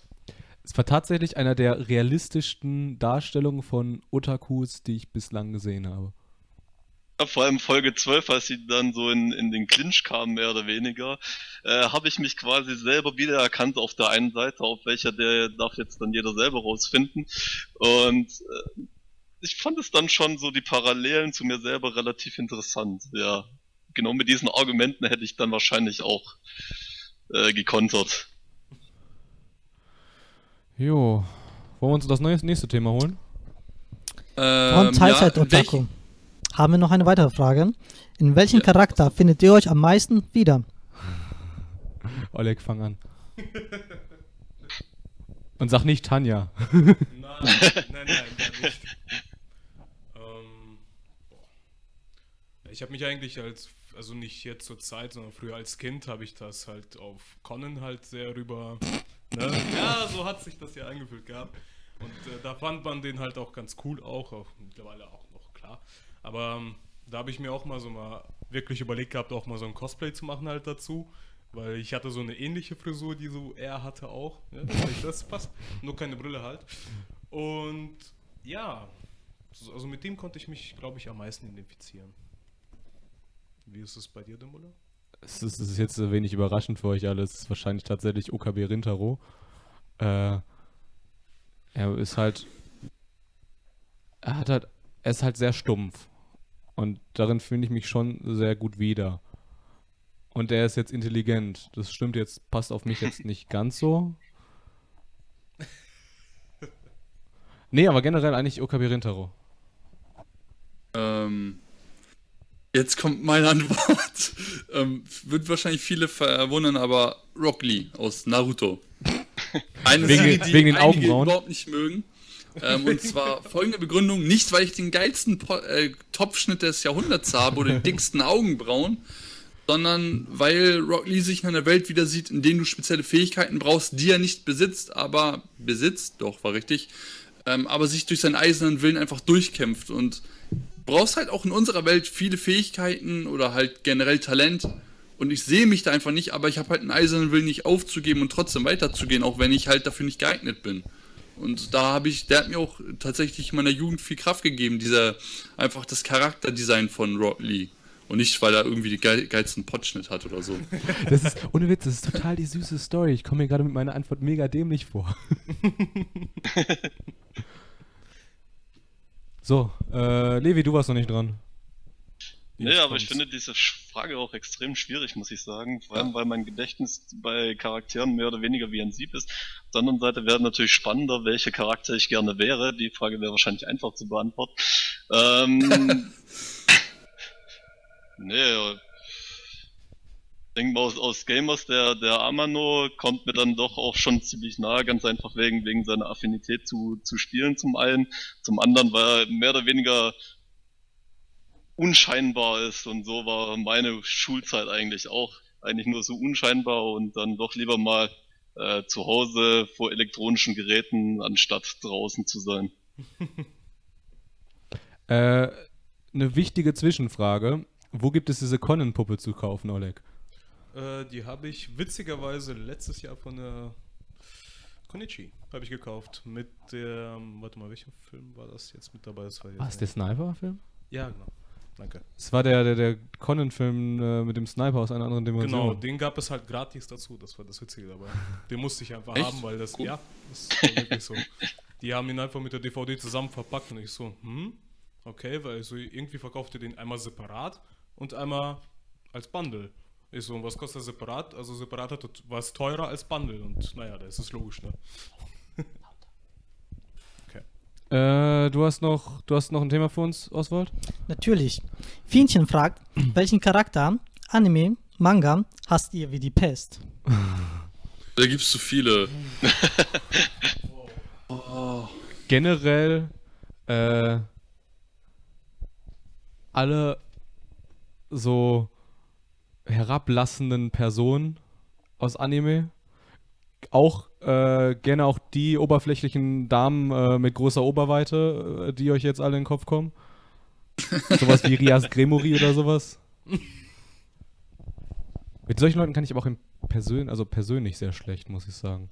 Es war tatsächlich einer der realistischsten Darstellungen von Otakus, die ich bislang gesehen habe. Ja, vor allem Folge 12, als sie dann so in, in den Clinch kamen, mehr oder weniger, äh, habe ich mich quasi selber wiedererkannt auf der einen Seite, auf welcher der darf jetzt dann jeder selber rausfinden. Und äh, ich fand es dann schon so die Parallelen zu mir selber relativ interessant. Ja, genau mit diesen Argumenten hätte ich dann wahrscheinlich auch äh, gekontert. Jo. Wollen wir uns das neues, nächste Thema holen? Von Ähm, ja, Teilzeit-Otaku. Haben wir noch eine weitere Frage. In welchem Ja. Charakter findet ihr euch am meisten wieder? Oleg, fang an. Und sag nicht Tanja. nein, nein, nein, gar nicht. ähm, ich habe mich eigentlich als, also nicht jetzt zur Zeit, sondern früher als Kind habe ich das halt auf Conan halt sehr rüber. Ne? Ja, so hat sich das ja angefühlt gehabt. Und äh, da fand man den halt auch ganz cool, auch, auch mittlerweile auch noch klar. Aber ähm, da habe ich mir auch mal so mal wirklich überlegt gehabt, auch mal so ein Cosplay zu machen halt dazu. Weil ich hatte so eine ähnliche Frisur, die so er hatte auch. Ne? Das passt. Nur keine Brille halt. Und ja, so- also mit dem konnte ich mich, glaube ich, am meisten identifizieren. Wie ist es bei dir, Demuller? Es ist, es ist jetzt wenig überraschend für euch alle. Es ist wahrscheinlich tatsächlich OKB Rintaro. Äh, er ist halt. Er hat halt. Er ist halt sehr stumpf. Und darin finde ich mich schon sehr gut wieder. Und er ist jetzt intelligent. Das stimmt jetzt, passt auf mich jetzt nicht ganz so. Nee, aber generell eigentlich OKB Rintaro. Ähm, jetzt kommt meine Antwort. ähm, wird wahrscheinlich viele verwundern, aber Rock Lee aus Naruto. Eine Wegen- Serie, die wegen den einige Augenbrauen? überhaupt nicht mögen. Ähm, und zwar folgende Begründung: Nicht, weil ich den geilsten po äh, Topfschnitt des Jahrhunderts habe oder die dicksten Augenbrauen, sondern weil Rock Lee sich in einer Welt wieder sieht, in denen du spezielle Fähigkeiten brauchst, die er nicht besitzt, aber besitzt, doch, war richtig, ähm, aber sich durch seinen eisernen Willen einfach durchkämpft und brauchst halt auch in unserer Welt viele Fähigkeiten oder halt generell Talent. Und ich sehe mich da einfach nicht, aber ich habe halt einen eisernen Willen, nicht aufzugeben und trotzdem weiterzugehen, auch wenn ich halt dafür nicht geeignet bin. Und da habe ich, der hat mir auch tatsächlich in meiner Jugend viel Kraft gegeben, dieser, einfach das Charakterdesign von Rock Lee. Und nicht, weil er irgendwie den geil, geilsten Potschnitt hat oder so. Das ist, ohne Witz, das ist total die süße Story. Ich komme mir gerade mit meiner Antwort mega dämlich vor. so, äh, Levi, du warst noch nicht dran. Nee, Jetzt aber ich finde diese Frage auch extrem schwierig, muss ich sagen. Vor allem, weil mein Gedächtnis bei Charakteren mehr oder weniger wie ein Sieb ist. Auf der anderen Seite wäre natürlich spannender, welche Charakter ich gerne wäre. Die Frage wäre wahrscheinlich einfach zu beantworten. Ähm, nee, denke mal aus, aus Gamers, der, der Amano kommt mir dann doch auch schon ziemlich nahe, ganz einfach wegen, wegen seiner Affinität zu, zu Spielen zum einen. Zum anderen, weil er mehr oder weniger unscheinbar ist und so war meine Schulzeit eigentlich auch eigentlich nur so unscheinbar und dann doch lieber mal äh, zu Hause vor elektronischen Geräten anstatt draußen zu sein. Äh, eine wichtige Zwischenfrage. Wo gibt es diese Conan-Puppe zu kaufen, Oleg? Äh, die habe ich witzigerweise letztes Jahr von der Konichi habe ich gekauft. Mit der, warte mal, welcher Film war das jetzt mit dabei? Das war jetzt Was, der Sniper-Film? Ja, genau. Danke. Es war der, der, der Conan-Film äh, mit dem Sniper aus einer anderen Dimension. Genau, den gab es halt gratis dazu. Das war das Witzige dabei. Den musste ich einfach Echt? haben, weil das, Cool. ja, das war wirklich so. Die haben ihn einfach mit der DVD zusammen verpackt und ich so, hm, okay, weil so irgendwie verkaufte den einmal separat und einmal als Bundle. Ich so, und was kostet separat? Also separat hat, war es teurer als Bundle und naja, da ist es logisch, ne? Äh, du hast noch, du hast noch ein Thema für uns, Oswald? Natürlich. Fienchen fragt, welchen Charakter, Anime, Manga hasst ihr wie die Pest? Da gibt's zu viele. oh. Generell äh, alle so herablassenden Personen aus Anime. Auch äh, gerne auch die oberflächlichen Damen äh, mit großer Oberweite, äh, die euch jetzt alle in den Kopf kommen. sowas wie Rias Gremori oder sowas. Mit solchen Leuten kann ich aber auch im Persön also persönlich sehr schlecht, muss ich sagen.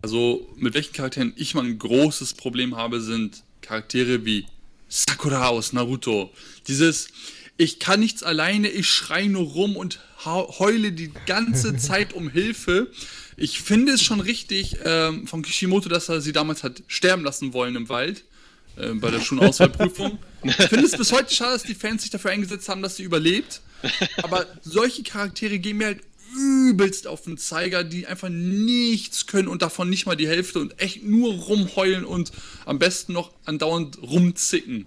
Also, mit welchen Charakteren ich mal ein großes Problem habe, sind Charaktere wie Sakura aus Naruto. Dieses, ich kann nichts alleine, ich schreie nur rum und heule die ganze Zeit um Hilfe. Ich finde es schon richtig ähm, von Kishimoto, dass er sie damals hat sterben lassen wollen im Wald. äh, Bei der Schulauswahlprüfung. Ich finde es bis heute schade, dass die Fans sich dafür eingesetzt haben, dass sie überlebt. Aber solche Charaktere gehen mir halt übelst auf den Zeiger, die einfach nichts können und davon nicht mal die Hälfte und echt nur rumheulen und am besten noch andauernd rumzicken.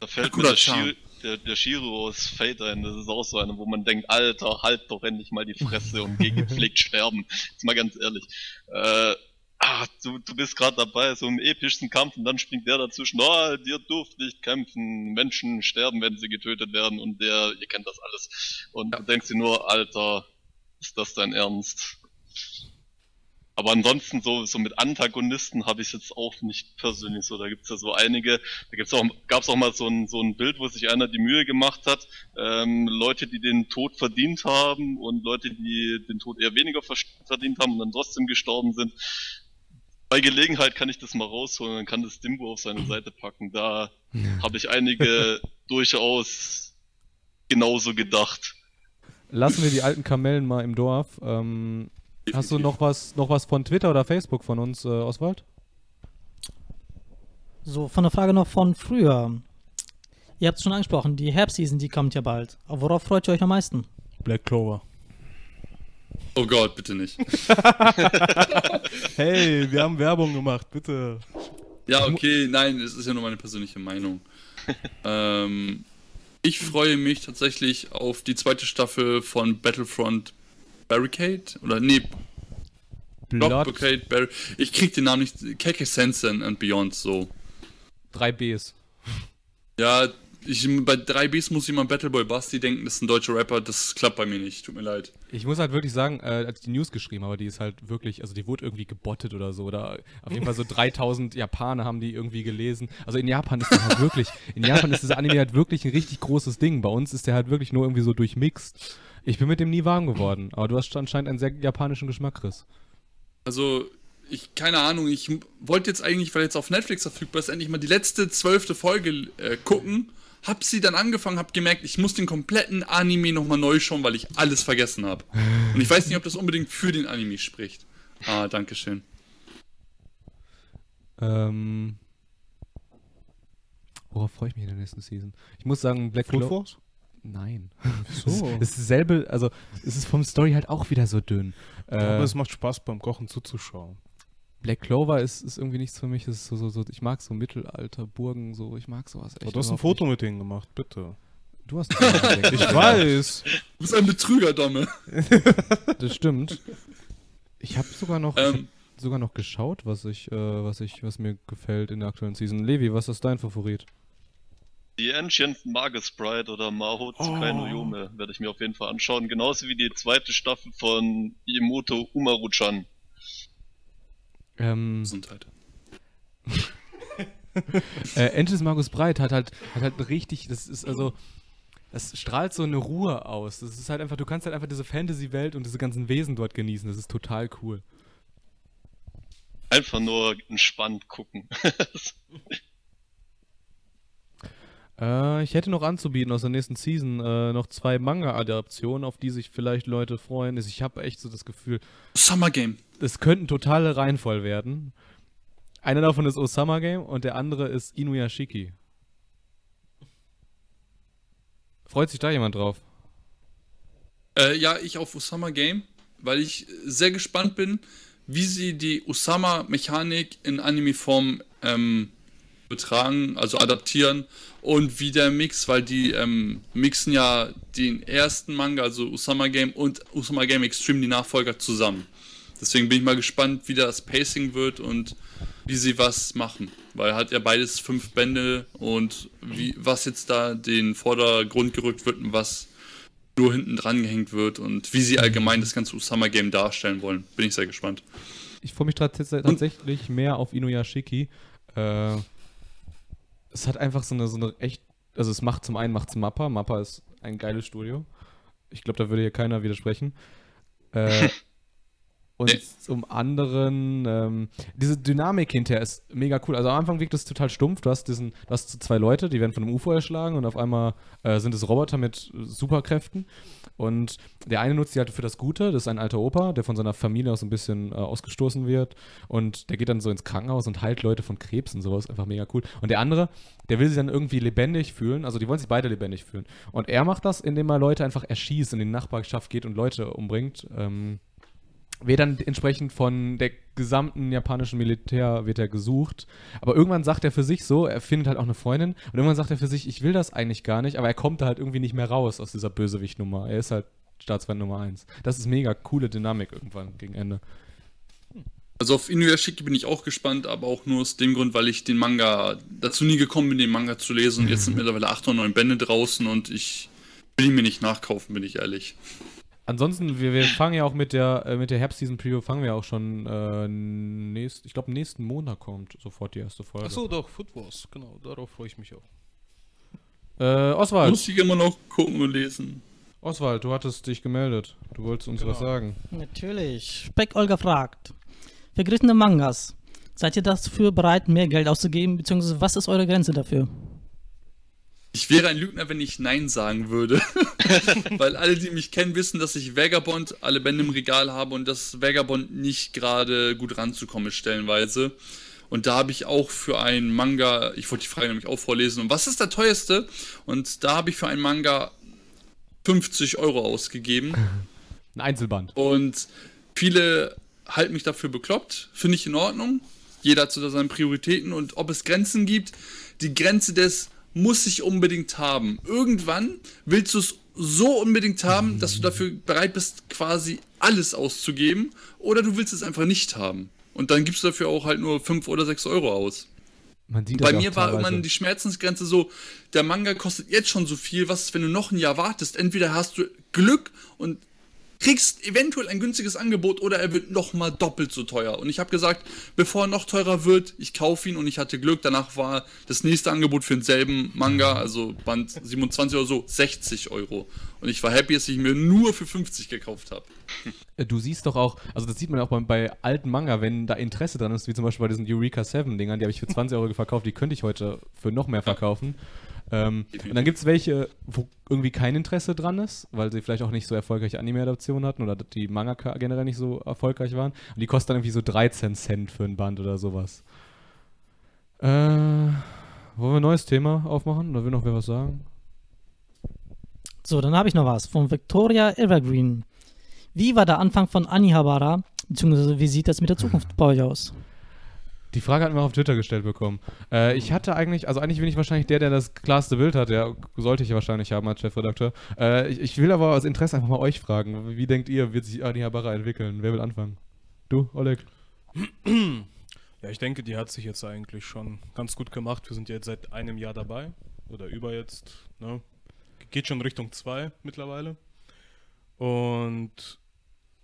Da fällt mir der, Chan. Der, der Shiro aus Fate ein. Das ist auch so einer, wo man denkt, Alter, halt doch endlich mal die Fresse und geh gepflegt sterben. Jetzt mal ganz ehrlich. Äh, ah, du, du bist gerade dabei, so im epischsten Kampf und dann springt der dazwischen, oh, dir durft nicht kämpfen, Menschen sterben, wenn sie getötet werden und der, ihr kennt das alles. Und du denkst dir nur, Alter, ist das dein Ernst? Aber ansonsten so, so mit Antagonisten habe ich jetzt auch nicht persönlich so. Da gibt's ja so einige. Da gibt's auch, gab's auch mal so ein, so ein Bild, wo sich einer die Mühe gemacht hat, ähm, Leute, die den Tod verdient haben und Leute, die den Tod eher weniger ver- verdient haben und dann trotzdem gestorben sind. Bei Gelegenheit kann ich das mal rausholen und kann das Dimbo auf seine Seite packen. Da habe ich einige durchaus genauso gedacht. Lassen wir die alten Kamellen mal im Dorf. Ähm, hast du noch was, noch was von Twitter oder Facebook von uns, äh, Oswald? So, von der Frage noch von früher. Ihr habt es schon angesprochen, die Herbstseason, die kommt ja bald. Aber worauf freut ihr euch am meisten? Black Clover. Oh Gott, bitte nicht. Hey, wir haben Werbung gemacht, bitte. Ja, okay, nein, es ist ja nur meine persönliche Meinung. ähm, ich freue mich tatsächlich auf die zweite Staffel von Battlefront Barricade. Oder nee, Block Barricade Bar Ich krieg den Namen nicht. Keke Sensen and Beyond so. 3Bs. Ja, ich, bei 3Bs muss ich mal Battleboy Basti denken, das ist ein deutscher Rapper, das klappt bei mir nicht, tut mir leid. Ich muss halt wirklich sagen, äh, als ich die News geschrieben habe, die ist halt wirklich, also die wurde irgendwie gebottet oder so. Oder auf jeden Fall so 3000 Japaner haben die irgendwie gelesen. Also in Japan ist das halt wirklich, in Japan ist dieser Anime halt wirklich ein richtig großes Ding. Bei uns ist der halt wirklich nur irgendwie so durchmixt. Ich bin mit dem nie warm geworden. Aber du hast anscheinend einen sehr japanischen Geschmack, Chris. Also, ich, keine Ahnung, ich wollte jetzt eigentlich, weil jetzt auf Netflix verfügbar ist, endlich mal die letzte zwölfte Folge äh, gucken. hab sie dann angefangen, hab gemerkt, ich muss den kompletten Anime nochmal neu schauen, weil ich alles vergessen habe. Und ich weiß nicht, ob das unbedingt für den Anime spricht. Ah, danke schön. Ähm, worauf freue ich mich in der nächsten Season? Ich muss sagen, Black Clover. Nein. So. Es ist dasselbe, also es ist vom Story halt auch wieder so dünn. Äh, Aber es macht Spaß beim Kochen zuzuschauen. Black Clover ist, ist irgendwie nichts für mich. Es ist so, so, so, ich mag so Mittelalter, Burgen, so, ich mag sowas echt. Aber du hast ein Foto mit denen gemacht, bitte. nicht. Du hast ein Foto mit Ich weiß. Du bist ein Betrüger, Domme. Das stimmt. Ich habe sogar noch, Ähm. hab sogar noch geschaut, was ich, äh, was ich, was mir gefällt in der aktuellen Season. Levi, was ist dein Favorit? Die Ancient Magus Sprite oder Maho Tsukai no Yume werde ich mir auf jeden Fall anschauen. Genauso wie die zweite Staffel von Imoto Umaru-chan. Ähm, Gesundheit. äh, Engines Markus Breit hat halt, hat halt richtig, das ist also, das strahlt so eine Ruhe aus. Das ist halt einfach, du kannst halt einfach diese Fantasy-Welt und diese ganzen Wesen dort genießen. Das ist total cool. Einfach nur entspannt gucken. Äh, ich hätte noch anzubieten aus der nächsten Season äh, noch zwei Manga-Adaptionen, auf die sich vielleicht Leute freuen. Ich habe echt so das Gefühl, Summer Game. es könnten totale Reihenvoll werden. Einer davon ist Osama Game und der andere ist Inuyashiki. Freut sich da jemand drauf? Äh, ja, ich auf Osama Game, weil ich sehr gespannt bin, wie sie die Osama-Mechanik in Anime-Form ähm, betragen, also adaptieren und wie der Mix, weil die ähm, mixen ja den ersten Manga, also Osama Game und Osama Game Extreme, die Nachfolger zusammen. Deswegen bin ich mal gespannt, wie das Pacing wird und wie sie was machen. Weil hat ja beides fünf Bände und wie, was jetzt da den Vordergrund gerückt wird und was nur hinten dran gehängt wird und wie sie allgemein das ganze Usama Game darstellen wollen. Bin ich sehr gespannt. Ich freue mich tats tatsächlich mehr auf Inuyashiki. Äh, es hat einfach so eine, so eine echt, also es macht zum einen macht's Mappa. Mappa ist ein geiles Studio. Ich glaube, da würde hier keiner widersprechen. Äh, und Nee. zum anderen, ähm, diese Dynamik hinterher ist mega cool. Also am Anfang wirkt es total stumpf. Du hast diesen, du hast zwei Leute, die werden von einem UFO erschlagen und auf einmal äh, sind es Roboter mit Superkräften. Und der eine nutzt die halt für das Gute, das ist ein alter Opa, der von seiner Familie aus ein bisschen äh, ausgestoßen wird. Und der geht dann so ins Krankenhaus und heilt Leute von Krebs und sowas. Einfach mega cool. Und der andere, der will sich dann irgendwie lebendig fühlen. Also die wollen sich beide lebendig fühlen. Und er macht das, indem er Leute einfach erschießt und in die Nachbarschaft geht und Leute umbringt. Ähm, wird dann entsprechend von der gesamten japanischen Militär wird er gesucht. Aber irgendwann sagt er für sich so, er findet halt auch eine Freundin und irgendwann sagt er für sich, ich will das eigentlich gar nicht, aber er kommt da halt irgendwie nicht mehr raus aus dieser Bösewicht-Nummer. Er ist halt Staatsfeind Nummer 1. Das ist mega coole Dynamik irgendwann gegen Ende. Also auf Inuyashiki bin ich auch gespannt, aber auch nur aus dem Grund, weil ich den Manga dazu nie gekommen bin, den Manga zu lesen. Und jetzt sind mittlerweile acht oder neun Bände draußen und ich will ihn mir nicht nachkaufen, bin ich ehrlich. Ansonsten, wir, wir fangen ja auch mit der, äh, mit der Herbstseason-Preview, fangen wir auch schon äh, nächst, ich glaube, nächsten Monat kommt sofort die erste Folge. Achso, doch, Food Wars, genau, darauf freue ich mich auch. Äh, Oswald, Muss ich immer noch gucken und lesen. Oswald, du hattest dich gemeldet. Du wolltest uns Genau. was sagen. Natürlich. Speck Olga fragt. Vergriffene Mangas. Seid ihr dafür bereit, mehr Geld auszugeben, beziehungsweise was ist eure Grenze dafür? Ich wäre ein Lügner, wenn ich Nein sagen würde. Weil alle, die mich kennen, wissen, dass ich Vagabond alle Bände im Regal habe und dass Vagabond nicht gerade gut ranzukommen ist, stellenweise. Und da habe ich auch für einen Manga, ich wollte die Frage nämlich auch vorlesen, und was ist der teuerste? Und da habe ich für einen Manga 50 Euro ausgegeben. Ein Einzelband. Und viele halten mich dafür bekloppt, finde ich in Ordnung. Jeder hat so seine Prioritäten und ob es Grenzen gibt, die Grenze des muss ich unbedingt haben. Irgendwann willst du es so unbedingt haben, dass du dafür bereit bist, quasi alles auszugeben, oder du willst es einfach nicht haben. Und dann gibst du dafür auch halt nur 5 oder 6 Euro aus. Bei mir war irgendwann die Schmerzensgrenze so, der Manga kostet jetzt schon so viel, was ist, wenn du noch ein Jahr wartest? Entweder hast du Glück und kriegst eventuell ein günstiges Angebot oder er wird noch mal doppelt so teuer. Und ich habe gesagt, bevor er noch teurer wird, ich kaufe ihn und ich hatte Glück. Danach war das nächste Angebot für denselben Manga, also Band 27 oder so, 60 Euro. Und ich war happy, dass ich mir nur für 50 gekauft habe. Äh, Du siehst doch auch, also das sieht man auch bei, bei alten Manga, wenn da Interesse dran ist, wie zum Beispiel bei diesen Eureka 7 Dingern, die habe ich für 20 Euro verkauft, die könnte ich heute für noch mehr verkaufen. Ähm, und dann gibt es welche, wo irgendwie kein Interesse dran ist, weil sie vielleicht auch nicht so erfolgreiche Anime-Adaptionen hatten oder die Mangaka generell nicht so erfolgreich waren. Und die kosten dann irgendwie so 13 Cent für ein Band oder sowas. Äh, wollen wir ein neues Thema aufmachen? Oder will noch wer was sagen? So, dann habe ich noch was von Victoria Evergreen. Wie war der Anfang von Anihabara, beziehungsweise wie sieht das mit der Zukunft bei euch aus? Die Frage hatten wir auf Twitter gestellt bekommen. Äh, ich hatte eigentlich, also eigentlich bin ich wahrscheinlich der, der das klarste Bild hat. Ja, sollte ich wahrscheinlich haben als Chefredakteur. Äh, ich, ich, will aber aus Interesse einfach mal euch fragen. Wie denkt ihr, wird sich Anihabara entwickeln? Wer will anfangen? Du, Oleg? Ja, ich denke, die hat sich jetzt eigentlich schon ganz gut gemacht. Wir sind ja jetzt seit einem Jahr dabei. Oder über jetzt. Ne? Geht schon Richtung zwei mittlerweile. Und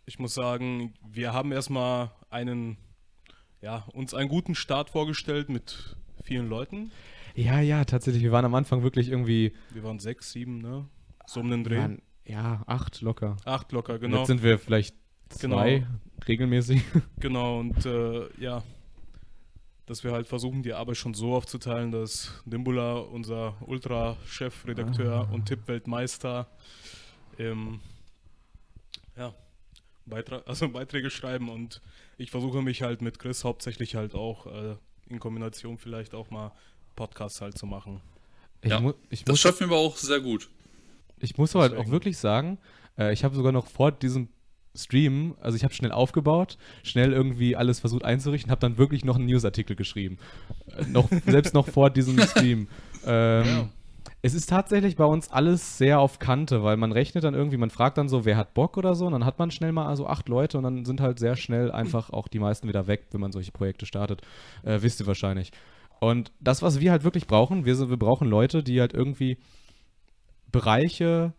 ich muss sagen, wir haben erstmal einen ja, uns einen guten Start vorgestellt mit vielen Leuten. Ja, ja, tatsächlich. Wir waren am Anfang wirklich irgendwie. Wir waren sechs, sieben, ne? So um den Dreh. Waren, ja, acht locker. Acht locker, genau. Jetzt sind wir vielleicht zwei genau. regelmäßig. Genau, und äh, ja, dass wir halt versuchen, die Arbeit schon so aufzuteilen, dass Nimbula, unser Ultra-Chefredakteur ah. und Tippweltmeister, ähm, ja, Beitrag, also Beiträge schreiben und ich versuche mich halt mit Chris hauptsächlich halt auch äh, in Kombination vielleicht auch mal Podcasts halt zu machen. Ich ja, ich das schaffen wir aber auch sehr gut. Ich muss aber halt auch wirklich sagen, äh, ich habe sogar noch vor diesem Stream, also ich habe schnell aufgebaut, schnell irgendwie alles versucht einzurichten, habe dann wirklich noch einen Newsartikel geschrieben. Äh, noch, selbst noch vor diesem Stream. Ähm, ja. Es ist tatsächlich bei uns alles sehr auf Kante, weil man rechnet dann irgendwie, man fragt dann so, wer hat Bock oder so, und dann hat man schnell mal also acht Leute und dann sind halt sehr schnell einfach auch die meisten wieder weg, wenn man solche Projekte startet. Äh, wisst ihr wahrscheinlich. Und das, was wir halt wirklich brauchen, wir, wir brauchen Leute, die halt irgendwie Bereiche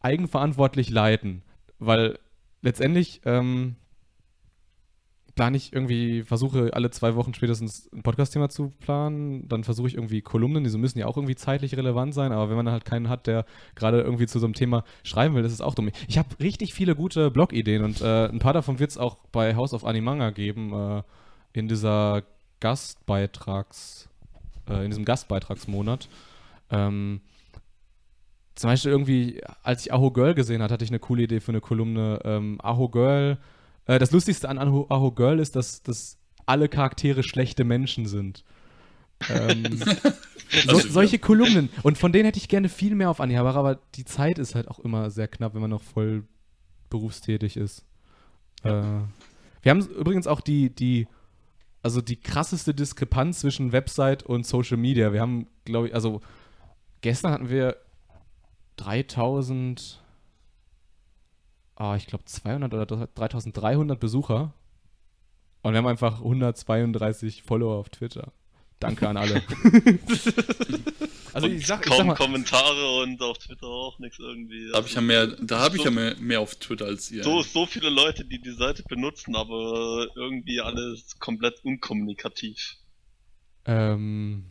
eigenverantwortlich leiten. Weil letztendlich, ähm, plane ich irgendwie, versuche alle zwei Wochen spätestens ein Podcast-Thema zu planen. Dann versuche ich irgendwie Kolumnen, diese müssen ja auch irgendwie zeitlich relevant sein, aber wenn man halt keinen hat, der gerade irgendwie zu so einem Thema schreiben will, das ist auch dumm. Ich habe richtig viele gute Blog-Ideen und äh, ein paar davon wird es auch bei House of Animanga geben, äh, in dieser Gastbeitrags, äh, in diesem Gastbeitragsmonat. Ähm, zum Beispiel irgendwie, als ich Aho Girl gesehen hatte, hatte ich eine coole Idee für eine Kolumne. Ähm, Aho Girl äh, das Lustigste an Aho, Aho Girl ist, dass, dass alle Charaktere schlechte Menschen sind. ähm, so, solche Kolumnen. Und von denen hätte ich gerne viel mehr auf Anihabara, aber die Zeit ist halt auch immer sehr knapp, wenn man noch voll berufstätig ist. Äh, wir haben übrigens auch die, die, also die krasseste Diskrepanz zwischen Website und Social Media. Wir haben, glaube ich, also gestern hatten wir 3000 oh, ich glaube 200 oder 3300 Besucher. Und wir haben einfach 132 Follower auf Twitter. Danke an alle. also ich sag, ich kaum sag mal, Kommentare und auf Twitter auch nichts irgendwie. Hab ich ja mehr, da habe so, ich ja mehr, mehr auf Twitter als ihr. So, so viele Leute, die die Seite benutzen, aber irgendwie alles komplett unkommunikativ. Ähm,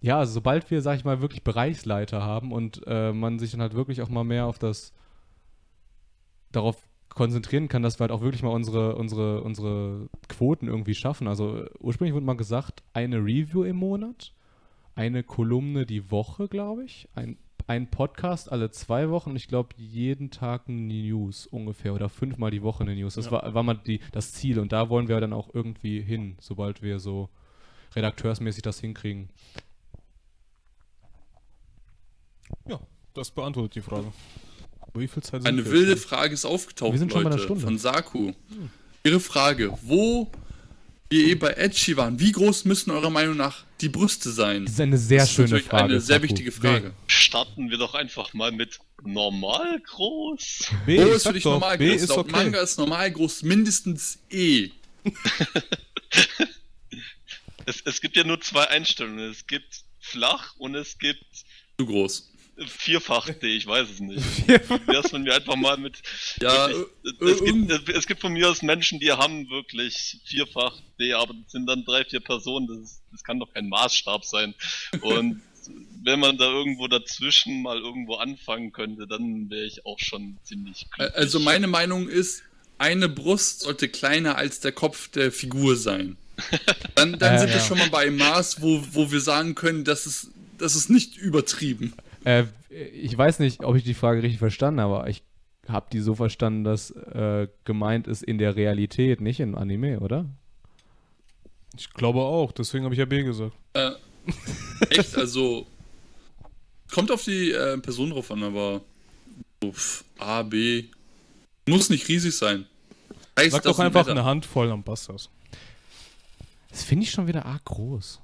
ja, also sobald wir, sag ich mal, wirklich Bereichsleiter haben und äh, man sich dann halt wirklich auch mal mehr auf das darauf konzentrieren kann, dass wir halt auch wirklich mal unsere, unsere, unsere Quoten irgendwie schaffen. Also ursprünglich wurde mal gesagt, eine Review im Monat, eine Kolumne die Woche, glaube ich, ein, ein Podcast alle zwei Wochen, ich glaube jeden Tag eine News ungefähr oder fünfmal die Woche eine News. Das ja. war, war mal die, das Ziel und da wollen wir dann auch irgendwie hin, sobald wir so redakteursmäßig das hinkriegen. Ja, das beantwortet die Frage. Wie viel Zeit Eine wilde jetzt? Frage ist aufgetaucht, wir sind schon Leute, Stunde. von Saku. Hm. Ihre Frage, wo wir eh bei Edgy waren, wie groß müssen eurer Meinung nach die Brüste sein? Das ist eine sehr das schöne ist Frage. Eine sehr Saku. wichtige Frage. Starten wir doch einfach mal mit normal groß. B, wo ist für dich normal B groß? Ist okay. Manga ist normal groß mindestens E. es, es gibt ja nur zwei Einstellungen. Es gibt flach und es gibt zu groß vierfach D, ich weiß es nicht. Wär's von mir einfach mal mit. Ja, wirklich, es, gibt, es gibt von mir aus Menschen, die haben wirklich vierfach D, aber das sind dann drei, vier Personen, das, das kann doch kein Maßstab sein. Und wenn man da irgendwo dazwischen mal irgendwo anfangen könnte, dann wäre ich auch schon ziemlich glücklich. Also meine Meinung ist, eine Brust sollte kleiner als der Kopf der Figur sein. Dann, dann Äh, sind wir ja. schon mal bei einem Maß, wo, wo wir sagen können, dass es, das ist nicht übertrieben. Äh, ich weiß nicht, ob ich die Frage richtig verstanden habe, aber ich habe die so verstanden, dass äh, gemeint ist in der Realität, nicht im Anime, oder? Ich glaube auch, deswegen habe ich ja B gesagt. Äh, echt, also kommt auf die äh, Person drauf an, aber pff, A, B muss nicht riesig sein. Heißt, Sag doch einfach Wetter. eine Handvoll, dann passt das. Das finde ich schon wieder arg groß.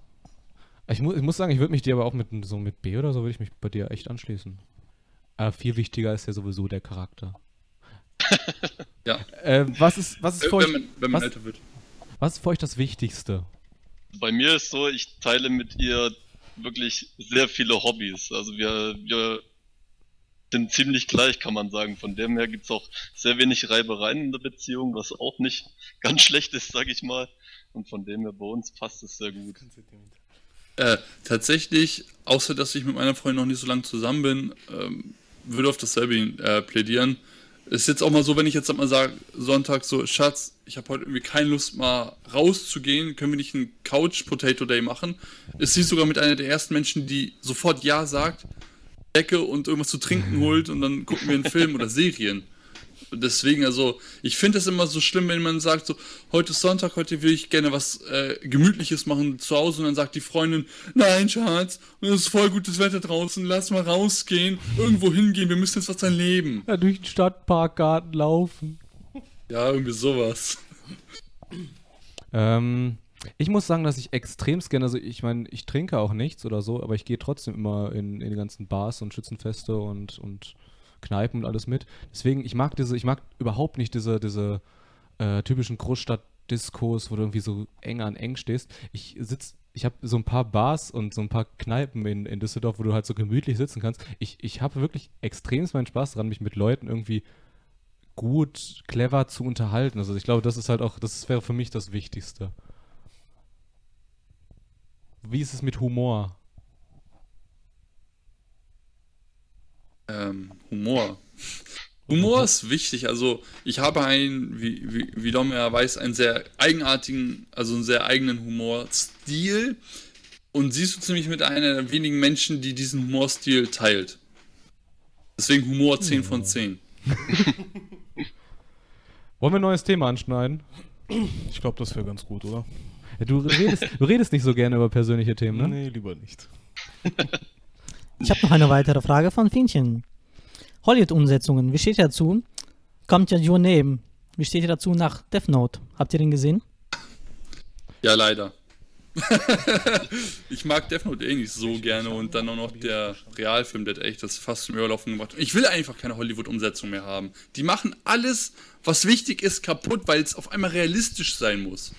Ich, mu ich muss sagen, ich würde mich dir aber auch mit so mit B oder so würde ich mich bei dir echt anschließen. Aber viel wichtiger ist ja sowieso der Charakter. Ja. Äh, was ist was ist für wenn euch man, wenn man was- älter wird. was ist für euch das Wichtigste? Bei mir ist so, ich teile mit ihr wirklich sehr viele Hobbys. Also wir, wir sind ziemlich gleich, kann man sagen. Von dem her gibt's auch sehr wenig Reibereien in der Beziehung, was auch nicht ganz schlecht ist, sag ich mal. Und von dem her bei uns passt es sehr gut. Äh, tatsächlich, außer dass ich mit meiner Freundin noch nicht so lange zusammen bin, ähm, würde auf dasselbe äh, plädieren. Ist jetzt auch mal so, wenn ich jetzt mal sage, Sonntag so, Schatz, ich habe heute irgendwie keine Lust mal rauszugehen, können wir nicht einen Couch Potato Day machen? Ist sie sogar mit einer der ersten Menschen, die sofort Ja sagt, Decke und irgendwas zu trinken holt und dann gucken wir einen Film oder Serien. Deswegen, also, ich finde es immer so schlimm, wenn man sagt, so, heute ist Sonntag, heute will ich gerne was äh, Gemütliches machen zu Hause und dann sagt die Freundin, nein, Schatz, es ist voll gutes Wetter draußen, lass mal rausgehen, irgendwo hingehen, wir müssen jetzt was erleben. Ja, durch den Stadtparkgarten laufen. Ja, irgendwie sowas. Ähm, ich muss sagen, dass ich extremst gerne, also ich meine, ich trinke auch nichts oder so, aber ich gehe trotzdem immer in, in die ganzen Bars und Schützenfeste und, und Kneipen und alles mit. Deswegen, ich mag diese, ich mag überhaupt nicht diese, diese äh, typischen Großstadt-Diskos, wo du irgendwie so eng an eng stehst. Ich sitz, ich habe so ein paar Bars und so ein paar Kneipen in, in Düsseldorf, wo du halt so gemütlich sitzen kannst. Ich, ich habe wirklich extremst meinen Spaß daran, mich mit Leuten irgendwie gut, clever zu unterhalten. Also ich glaube, das ist halt auch, das wäre für mich das Wichtigste. Wie ist es mit Humor? Ähm, Humor. Humor ist wichtig. Also, ich habe einen, wie, wie, wie Dom ja weiß, einen sehr eigenartigen, also einen sehr eigenen Humorstil. Und siehst du ziemlich mit einer der wenigen Menschen, die diesen Humorstil teilt. Deswegen Humor 10 von 10. Wollen wir ein neues Thema anschneiden? Ich glaube, das wäre ganz gut, oder? Ja, du, redest, du redest nicht so gerne über persönliche Themen, ne? Nee, lieber nicht. Ich habe noch eine weitere Frage von Fienchen. Hollywood-Umsetzungen, wie steht ihr dazu? Kommt ja Your Name. Wie steht ihr dazu nach Death Note? Habt ihr den gesehen? Ja, leider. ich mag Death Note eh nicht so gerne und dann auch noch der Realfilm, der hat echt das fast zum Überlaufen gemacht. Ich will einfach keine Hollywood-Umsetzung mehr haben. Die machen alles, was wichtig ist, kaputt, weil es auf einmal realistisch sein muss.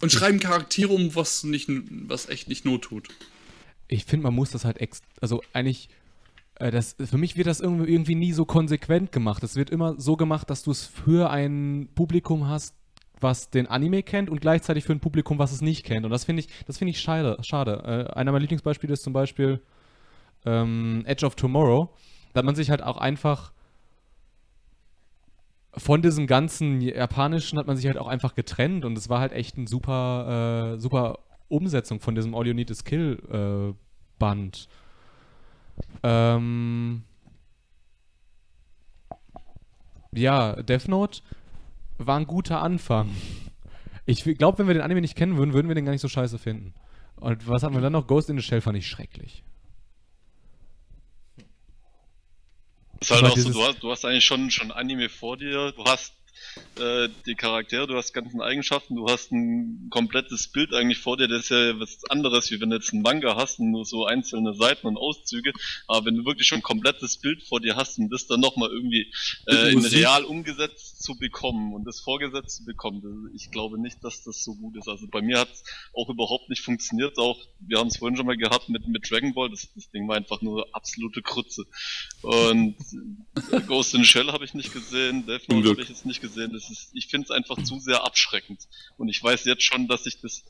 Und schreiben Charaktere um, was, nicht, was echt nicht Not tut. Ich finde, man muss das halt ex also eigentlich äh, das für mich wird das irgendwie, irgendwie nie so konsequent gemacht. Es wird immer so gemacht, dass du es für ein Publikum hast, was den Anime kennt und gleichzeitig für ein Publikum, was es nicht kennt. Und das finde ich, das finde ich schade. schade. Äh, einer meiner Lieblingsbeispiele ist zum Beispiel ähm, Edge of Tomorrow. Da hat man sich halt auch einfach von diesem ganzen japanischen hat man sich halt auch einfach getrennt und es war halt echt ein super, äh, super Umsetzung von diesem All You Need Is Kill äh, Band. Ähm, ja, Death Note war ein guter Anfang. Ich glaube, wenn wir den Anime nicht kennen würden, würden wir den gar nicht so scheiße finden. Und was hatten wir dann noch? Ghost in the Shell fand ich schrecklich. ist halt auch so, du hast, du hast eigentlich schon, schon Anime vor dir, du hast äh, die Charaktere, du hast ganzen Eigenschaften, du hast ein komplettes Bild eigentlich vor dir, das ist ja was anderes, wie wenn du jetzt einen Manga hast und nur so einzelne Seiten und Auszüge, aber wenn du wirklich schon ein komplettes Bild vor dir hast und das dann nochmal irgendwie äh, in real umgesetzt zu bekommen und das vorgesetzt zu bekommen, ich glaube nicht, dass das so gut ist. Also bei mir hat es auch überhaupt nicht funktioniert, auch, wir haben es vorhin schon mal gehabt mit, mit Dragon Ball, das, das Ding war einfach nur absolute Krütze. Und äh, Ghost in Shell habe ich nicht gesehen, Death Note habe ich jetzt nicht gesehen. Das ist, ich finde es einfach zu sehr abschreckend. Und ich weiß jetzt schon, dass ich das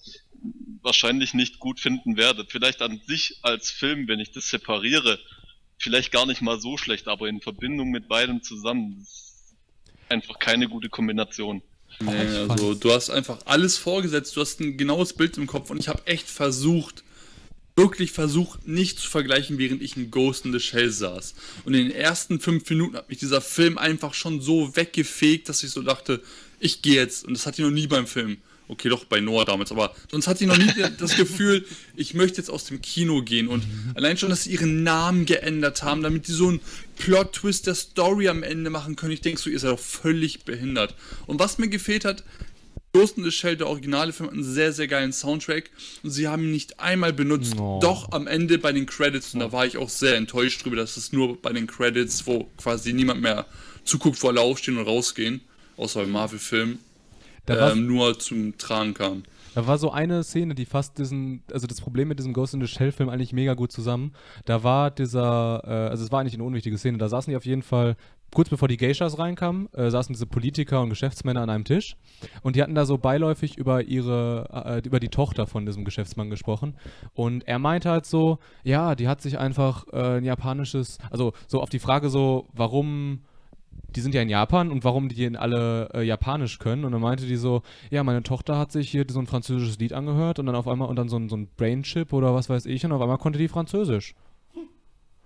wahrscheinlich nicht gut finden werde. Vielleicht an sich als Film, wenn ich das separiere, vielleicht gar nicht mal so schlecht, aber in Verbindung mit beidem zusammen, das ist einfach keine gute Kombination. Nee, also du hast einfach alles vorgesetzt, du hast ein genaues Bild im Kopf und ich habe echt versucht, wirklich versucht, nicht zu vergleichen, während ich in Ghost in the Shell saß. Und in den ersten fünf Minuten hat mich dieser Film einfach schon so weggefegt, dass ich so dachte, ich gehe jetzt. Und das hatte ich noch nie beim Film. Okay, doch bei Noah damals, aber sonst hatte ich noch nie das Gefühl, ich möchte jetzt aus dem Kino gehen. Und allein schon, dass sie ihren Namen geändert haben, damit die so einen Plot-Twist der Story am Ende machen können. Ich denke so, ihr seid doch völlig behindert. Und was mir gefehlt hat, Ghost in the Shell, der originale Film, hat einen sehr, sehr geilen Soundtrack und sie haben ihn nicht einmal benutzt, Oh. doch am Ende bei den Credits und da war ich auch sehr enttäuscht drüber, dass es nur bei den Credits, wo quasi niemand mehr zuguckt, wo alle aufstehen und rausgehen, außer beim Marvel-Film, ähm, nur zum Tragen kam. Da war so eine Szene, die fasst diesen, also das Problem mit diesem Ghost in the Shell Film eigentlich mega gut zusammen. Da war dieser, äh, also es war eigentlich eine unwichtige Szene, da saßen die auf jeden Fall, kurz bevor die Geishas reinkamen, äh, saßen diese Politiker und Geschäftsmänner an einem Tisch und die hatten da so beiläufig über ihre, äh, über die Tochter von diesem Geschäftsmann gesprochen und er meinte halt so, ja, die hat sich einfach äh, ein japanisches, also so auf die Frage so, warum die sind ja in Japan und warum die alle äh, Japanisch können. Und dann meinte die so, ja, meine Tochter hat sich hier so ein französisches Lied angehört und dann auf einmal und dann so ein, so ein Brainchip oder was weiß ich und auf einmal konnte die Französisch.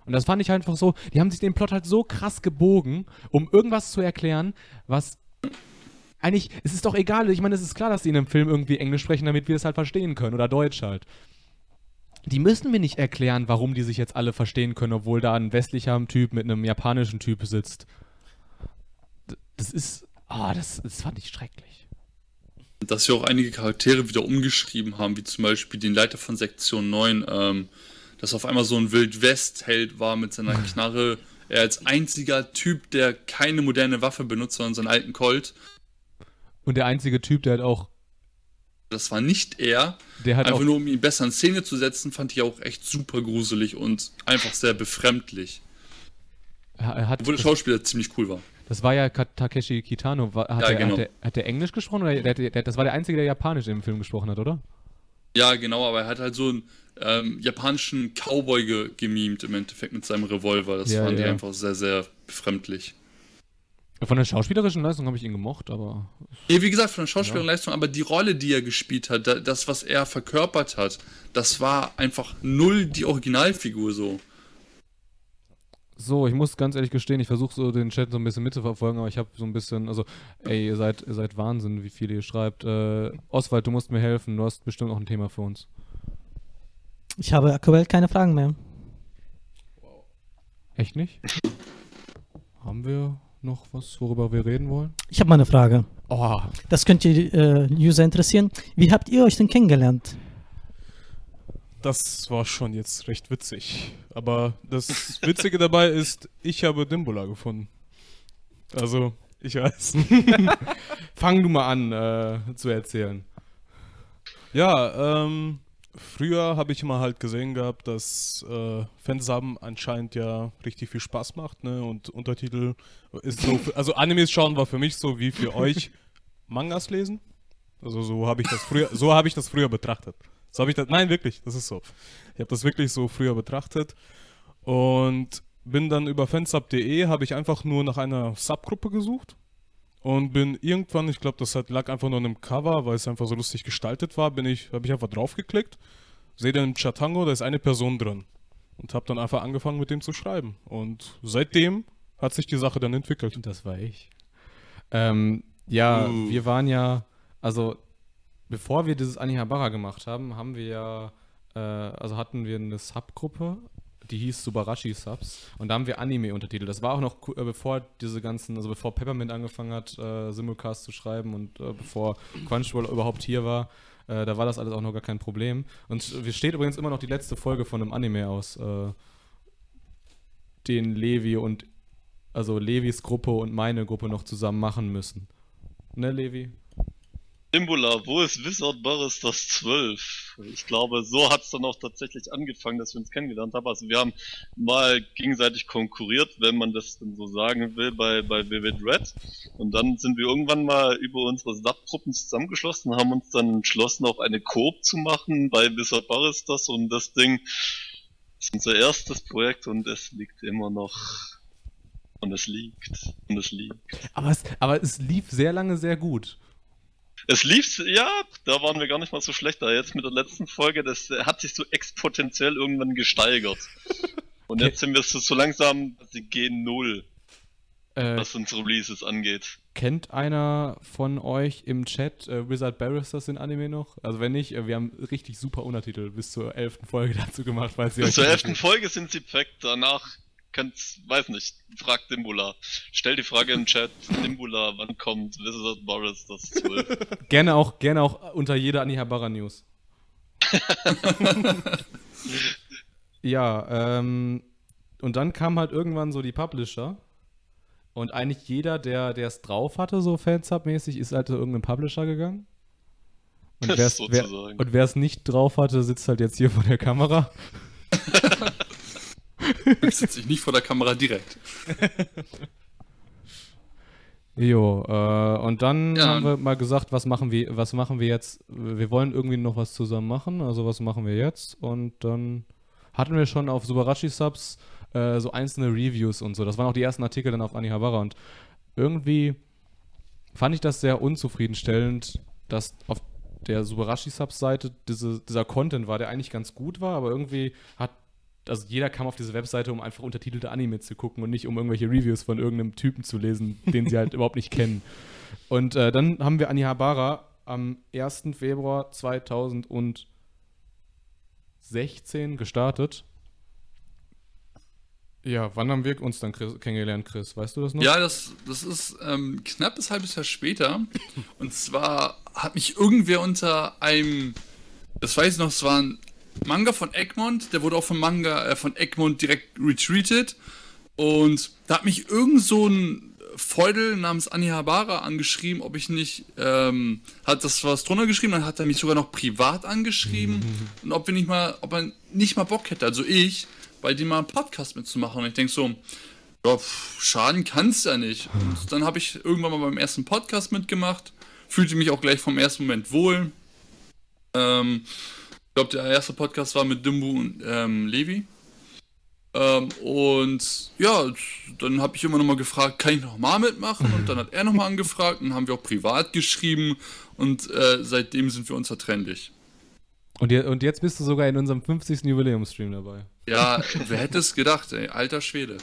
Und das fand ich halt einfach so, die haben sich den Plot halt so krass gebogen, um irgendwas zu erklären, was eigentlich, es ist doch egal, ich meine, es ist klar, dass die in einem Film irgendwie Englisch sprechen, damit wir es halt verstehen können oder Deutsch halt. Die müssen mir nicht erklären, warum die sich jetzt alle verstehen können, obwohl da ein westlicher Typ mit einem japanischen Typ sitzt. Das ist, ah, das, das fand ich schrecklich. Dass sie auch einige Charaktere wieder umgeschrieben haben, wie zum Beispiel den Leiter von Sektion 9, ähm, dass auf einmal so ein Wild-West-Held war mit seiner Knarre. Er als einziger Typ, der keine moderne Waffe benutzt, sondern seinen alten Colt. Und der einzige Typ, der halt auch, Das war nicht er. der hat Einfach nur, um ihn besser in Szene zu setzen, fand ich auch echt super gruselig und einfach sehr befremdlich. er hat, Obwohl der das, Schauspieler ziemlich cool war. das war ja Takeshi Kitano. Hat, Ja, der, genau. hat, der, hat der Englisch gesprochen oder der, der, der, das war der einzige, der Japanisch im Film gesprochen hat, oder? Ja, genau, aber er hat halt so einen ähm, japanischen Cowboy ge gemimt im Endeffekt mit seinem Revolver. Das Ja, fand ich ja. einfach sehr, sehr befremdlich. Von der schauspielerischen Leistung habe ich ihn gemocht, aber Ja, wie gesagt, von der Schauspielerleistung, aber die Rolle, die er gespielt hat, da- das, was er verkörpert hat, das war einfach null die Originalfigur so. So, ich muss ganz ehrlich gestehen, ich versuche so den Chat so ein bisschen mitzuverfolgen, aber ich habe so ein bisschen, also, ey, ihr seid, ihr seid Wahnsinn, wie viel ihr schreibt. Äh, Oswald, du musst mir helfen, du hast bestimmt auch ein Thema für uns. Ich habe aktuell keine Fragen mehr. Echt nicht? Haben wir noch was, worüber wir reden wollen? Ich habe mal eine Frage. Oh, Das könnte die äh, User interessieren. Wie habt ihr euch denn kennengelernt? Das war schon jetzt recht witzig. Aber das Witzige dabei ist, ich habe Dimbula gefunden. Also, ich weiß. fang du mal an äh, zu erzählen. Ja, ähm, früher habe ich immer halt gesehen gehabt, dass äh, Fansubben anscheinend ja richtig viel Spaß macht, ne? Und Untertitel ist so, für, also Animes schauen war für mich so wie für euch Mangas lesen. Also so habe ich das früher, so habe ich das früher betrachtet. So habe ich das, nein wirklich, das ist so. Ich habe das wirklich so früher betrachtet und bin dann über fansub.de habe ich einfach nur nach einer Subgruppe gesucht und bin irgendwann, ich glaube, das hat, lag einfach nur an einem Cover, weil es einfach so lustig gestaltet war, bin ich, habe ich einfach draufgeklickt, sehe dann im Chatango, da ist eine Person drin und habe dann einfach angefangen mit dem zu schreiben und seitdem hat sich die Sache dann entwickelt. Das war ich. Ähm, ja, Uh. wir waren ja, also bevor wir dieses Anihabara gemacht haben, haben wir ja, äh, also hatten wir eine Subgruppe, die hieß Subarashi Subs und da haben wir Anime untertitelt. Das war auch noch äh, bevor diese ganzen, also bevor Peppermint angefangen hat, äh, Simulcast zu schreiben und äh, bevor Crunchyroll überhaupt hier war. Äh, da war das alles auch noch gar kein Problem. Und wir steht übrigens immer noch die letzte Folge von einem Anime aus, äh, den Levi und also Levis Gruppe und meine Gruppe noch zusammen machen müssen. Ne, Levi? Dimbula, wo ist Wizard Boris das 12? Ich glaube, so hat es dann auch tatsächlich angefangen, dass wir uns kennengelernt haben. Also wir haben mal gegenseitig konkurriert, wenn man das denn so sagen will, bei, bei Vivid Red. Und dann sind wir irgendwann mal über unsere Subgruppen zusammengeschlossen, haben uns dann entschlossen, auch eine Coop zu machen bei Wizard Boris das und das Ding ist unser erstes Projekt und es liegt immer noch und es liegt und es liegt. Aber es, aber es lief sehr lange sehr gut. Es lief, ja, da waren wir gar nicht mal so schlecht. Da jetzt mit der letzten Folge, das äh, hat sich so exponentiell irgendwann gesteigert. Und jetzt sind wir so, so langsam, sie gehen null, Äh, was unsere Releases angeht. kennt einer von euch im Chat äh, Wizard Barristers in Anime noch? Also wenn nicht, äh, wir haben richtig super Untertitel bis zur elften Folge dazu gemacht, weil sie Bis zur elften Folge sind sie perfekt. Danach kannst, weiß nicht, frag Dimbula. Stell die Frage im Chat, Dimbula, wann kommt Wizard Boris das 12? Gerne auch, gerne auch unter jeder Anihabara News. ja, ähm, und dann kam halt irgendwann so die Publisher. Und eigentlich jeder, der der es drauf hatte, so Fansub-mäßig, ist halt zu irgendeinem Publisher gegangen. Und wer es nicht drauf hatte, sitzt halt jetzt hier vor der Kamera. Sitze ich nicht vor der Kamera direkt. Jo, äh, und dann Ja. haben wir mal gesagt, was machen wir, was machen wir jetzt? Wir wollen irgendwie noch was zusammen machen, also was machen wir jetzt? Und dann hatten wir schon auf Subarashi Subs äh, so einzelne Reviews und so. Das waren auch die ersten Artikel dann auf Anihabara und irgendwie fand ich das sehr unzufriedenstellend, dass auf der Subarashi Subs Seite diese, dieser Content war, der eigentlich ganz gut war, aber irgendwie hat also jeder kam auf diese Webseite, um einfach untertitelte Anime zu gucken und nicht um irgendwelche Reviews von irgendeinem Typen zu lesen, den sie halt überhaupt nicht kennen. Und äh, dann haben wir Anihabara am 1. Februar 2016 gestartet. Ja, wann haben wir uns dann Chris, kennengelernt, Chris? Weißt du das noch? Ja, das, das ist ähm, knappes halbes Jahr später. Und zwar hat mich irgendwer unter einem, das weiß ich noch, es war ein Manga von Egmont, der wurde auch vom Manga äh, von Egmont direkt retweetet. Und da hat mich irgend so ein Feudel namens Anihabara angeschrieben, ob ich nicht, ähm, hat das was drunter geschrieben, dann hat er mich sogar noch privat angeschrieben und ob wir nicht mal, ob er nicht mal Bock hätte, also ich, bei dem mal einen Podcast mitzumachen. Und ich denke so, ja, pff, schaden kann's ja nicht. Und dann habe ich irgendwann mal beim ersten Podcast mitgemacht, fühlte mich auch gleich vom ersten Moment wohl. Ähm, ich glaube, der erste Podcast war mit Dimbu und ähm, Levi. Ähm, und ja, dann habe ich immer noch mal gefragt, kann ich noch mal mitmachen? Und dann hat er noch mal angefragt und dann haben wir auch privat geschrieben und äh, seitdem sind wir unzertrennlich. Und, je, und jetzt bist du sogar in unserem 50. Jubiläumsstream dabei. Ja, wer hätte es gedacht, ey, alter Schwede.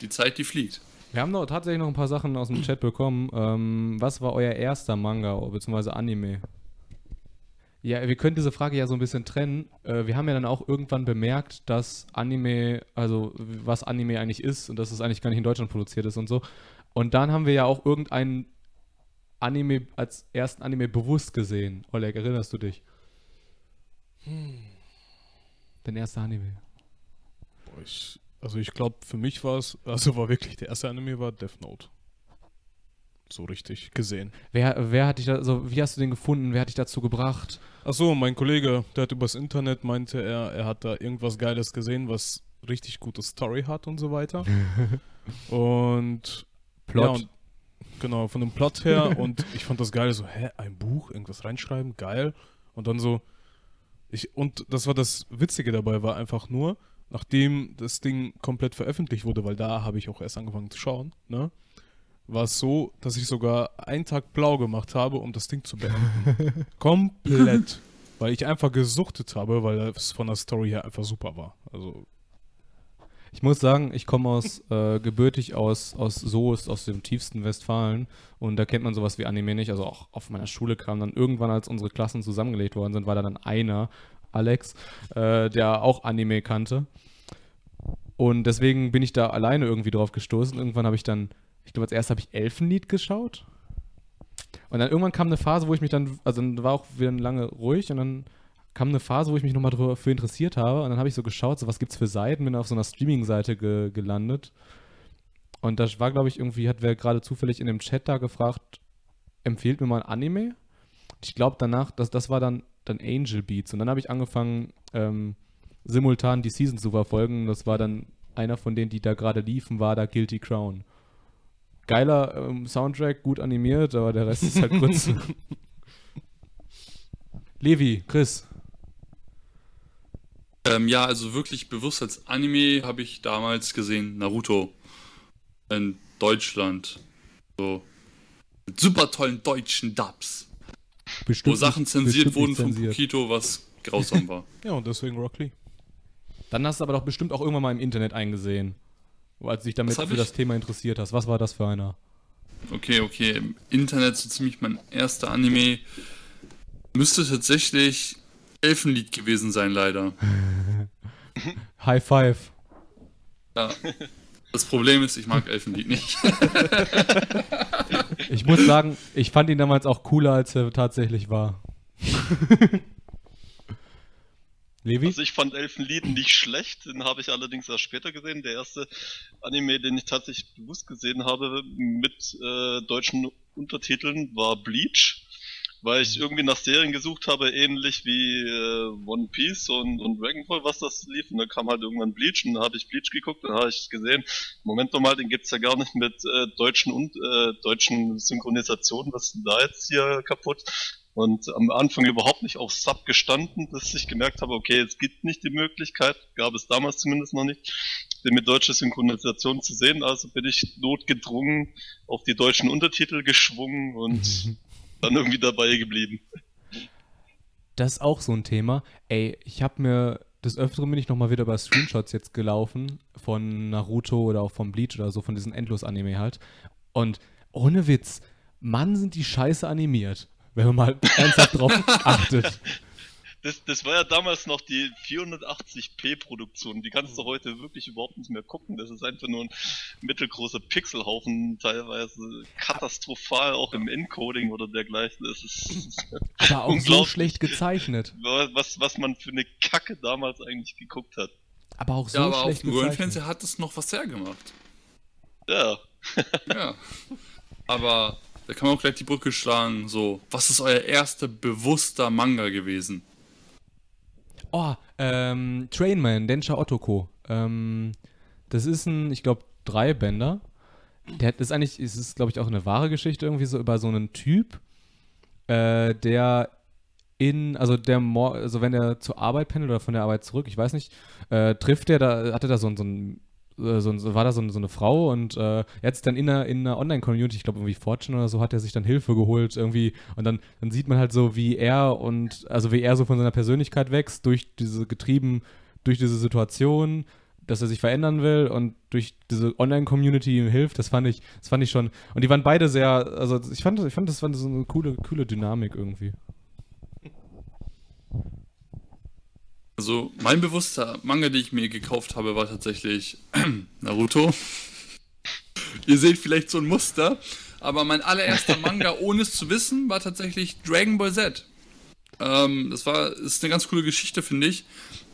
Die Zeit, die fliegt. Wir haben noch tatsächlich noch ein paar Sachen aus dem Chat bekommen. Ähm, was war euer erster Manga bzw. Anime? Ja, wir können diese Frage ja so ein bisschen trennen. Äh, wir haben ja dann auch irgendwann bemerkt, dass Anime, also was Anime eigentlich ist und dass es eigentlich gar nicht in Deutschland produziert ist und so. Und dann haben wir ja auch irgendeinen Anime als ersten Anime bewusst gesehen. Oleg, erinnerst du dich? Dein erster Anime. Boah, ich, also ich glaube, für mich war es, also war wirklich der erste Anime war Death Note. So richtig gesehen. Wer, wer hat dich da, also wie hast du den gefunden? Wer hat dich dazu gebracht? Achso, mein Kollege, der hat übers Internet, meinte er, er hat da irgendwas Geiles gesehen, was richtig gute Story hat und so weiter. und Plot. Ja, und, genau, von dem Plot her und ich fand das geil, so, hä, ein Buch, irgendwas reinschreiben, geil. Und dann so, ich, und das war das Witzige dabei, war einfach nur, nachdem das Ding komplett veröffentlicht wurde, weil da habe ich auch erst angefangen zu schauen, ne? War es so, dass ich sogar einen Tag blau gemacht habe, um das Ding zu beenden. Komplett. Weil ich einfach gesuchtet habe, weil es von der Story her einfach super war. Also, Ich muss sagen, ich komme aus, äh, gebürtig aus, aus Soest, aus dem tiefsten Westfalen. Und da kennt man sowas wie Anime nicht. Also auch auf meiner Schule kam dann irgendwann, als unsere Klassen zusammengelegt worden sind, war da dann einer, Alex, äh, der auch Anime kannte. Und deswegen bin ich da alleine irgendwie drauf gestoßen. Irgendwann habe ich dann, ich glaube, als erstes habe ich Elfenlied geschaut. Und dann irgendwann kam eine Phase, wo ich mich dann, also dann war auch wieder lange ruhig und dann kam eine Phase, wo ich mich nochmal dafür interessiert habe und dann habe ich so geschaut, so was gibt's für Seiten, bin auf so einer Streaming-Seite ge gelandet und das war, glaube ich, irgendwie, hat wer gerade zufällig in dem Chat da gefragt, empfiehlt mir mal ein Anime? Ich glaube danach, das, das war dann, dann Angel Beats und dann habe ich angefangen, ähm, simultan die Season zu verfolgen. Das war dann einer von denen, die da gerade liefen, war da Guilty Crown. Geiler ähm, Soundtrack, gut animiert, aber der Rest ist halt kurz. Levi, Chris. Ähm, ja, also wirklich bewusst als Anime habe ich damals gesehen Naruto in Deutschland. So mit super tollen deutschen Dubs. Bestimmt wo Sachen zensiert wurden von. Pokito, was grausam war. Ja, und deswegen Rock Lee. Dann hast du aber doch bestimmt auch irgendwann mal im Internet eingesehen. Als du dich damit für ich? das Thema interessiert hast. Was war das für einer? Okay, okay. Im Internet so ziemlich mein erster Anime. Müsste tatsächlich Elfenlied gewesen sein, leider. High Five. Ja. Das Problem ist, ich mag Elfenlied nicht. Ich muss sagen, ich fand ihn damals auch cooler, als er tatsächlich war. Levi? Also ich fand Elfenlied nicht schlecht, den habe ich allerdings erst später gesehen. Der erste Anime, den ich tatsächlich bewusst gesehen habe mit äh, deutschen Untertiteln, war Bleach. Weil ich irgendwie nach Serien gesucht habe, ähnlich wie äh, One Piece und, und Dragon Ball, was das lief. Und dann kam halt irgendwann Bleach und dann habe ich Bleach geguckt und habe ich gesehen, Moment mal, den gibt's ja gar nicht mit äh, deutschen und äh, deutschen Synchronisationen. Was ist denn da jetzt hier kaputt? Und am Anfang überhaupt nicht auf Sub gestanden, bis ich gemerkt habe, okay, es gibt nicht die Möglichkeit, gab es damals zumindest noch nicht, den mit deutscher Synchronisation zu sehen. Also bin ich notgedrungen auf die deutschen Untertitel geschwungen und dann irgendwie dabei geblieben. Das ist auch so ein Thema. Ey, ich habe mir des Öfteren bin ich nochmal wieder bei Screenshots jetzt gelaufen von Naruto oder auch von Bleach oder so, von diesen Endlos-Anime halt. Und ohne Witz, Mann, sind die scheiße animiert, wenn man mal ernsthaft drauf achtet. Das, das war ja damals noch die 480p-Produktion. Die kannst du heute wirklich überhaupt nicht mehr gucken. Das ist einfach nur ein mittelgroßer Pixelhaufen, teilweise katastrophal, auch im Encoding oder dergleichen. Das ist Aber auch so schlecht gezeichnet. was, was man für eine Kacke damals eigentlich geguckt hat. Aber auch so ja, aber auf schlecht dem gezeichnet. Röhrenfernseher hat es noch was hergemacht. Ja, Ja. Aber da kann man auch gleich die Brücke schlagen, so, was ist euer erster bewusster Manga gewesen? Oh, ähm, Trainman, Densha Otoko. Ähm, das ist ein, ich glaube, Dreibänder. Der hat, ist eigentlich, ist, glaube ich, auch eine wahre Geschichte irgendwie so über so einen Typ, äh, der in, also der, also wenn er zur Arbeit pendelt oder von der Arbeit zurück, ich weiß nicht, äh, trifft er da, hatte da so, so ein äh, ein- so war da so, so eine Frau und äh, jetzt dann in einer, in einer Online-Community, ich glaube irgendwie Fortune oder so, hat er sich dann Hilfe geholt irgendwie und dann, dann sieht man halt so, wie er und, also wie er so von seiner Persönlichkeit wächst, durch diese, getrieben durch diese Situation, dass er sich verändern will und durch diese Online-Community ihm hilft, das fand ich, das fand ich schon, und die waren beide sehr, also ich fand, ich fand das war so eine coole, coole Dynamik irgendwie. Also, mein bewusster Manga, den ich mir gekauft habe, war tatsächlich Naruto. Ihr seht vielleicht so ein Muster, aber mein allererster Manga, ohne es zu wissen, war tatsächlich Dragon Ball Z. Ähm, das war, ist eine ganz coole Geschichte, finde ich.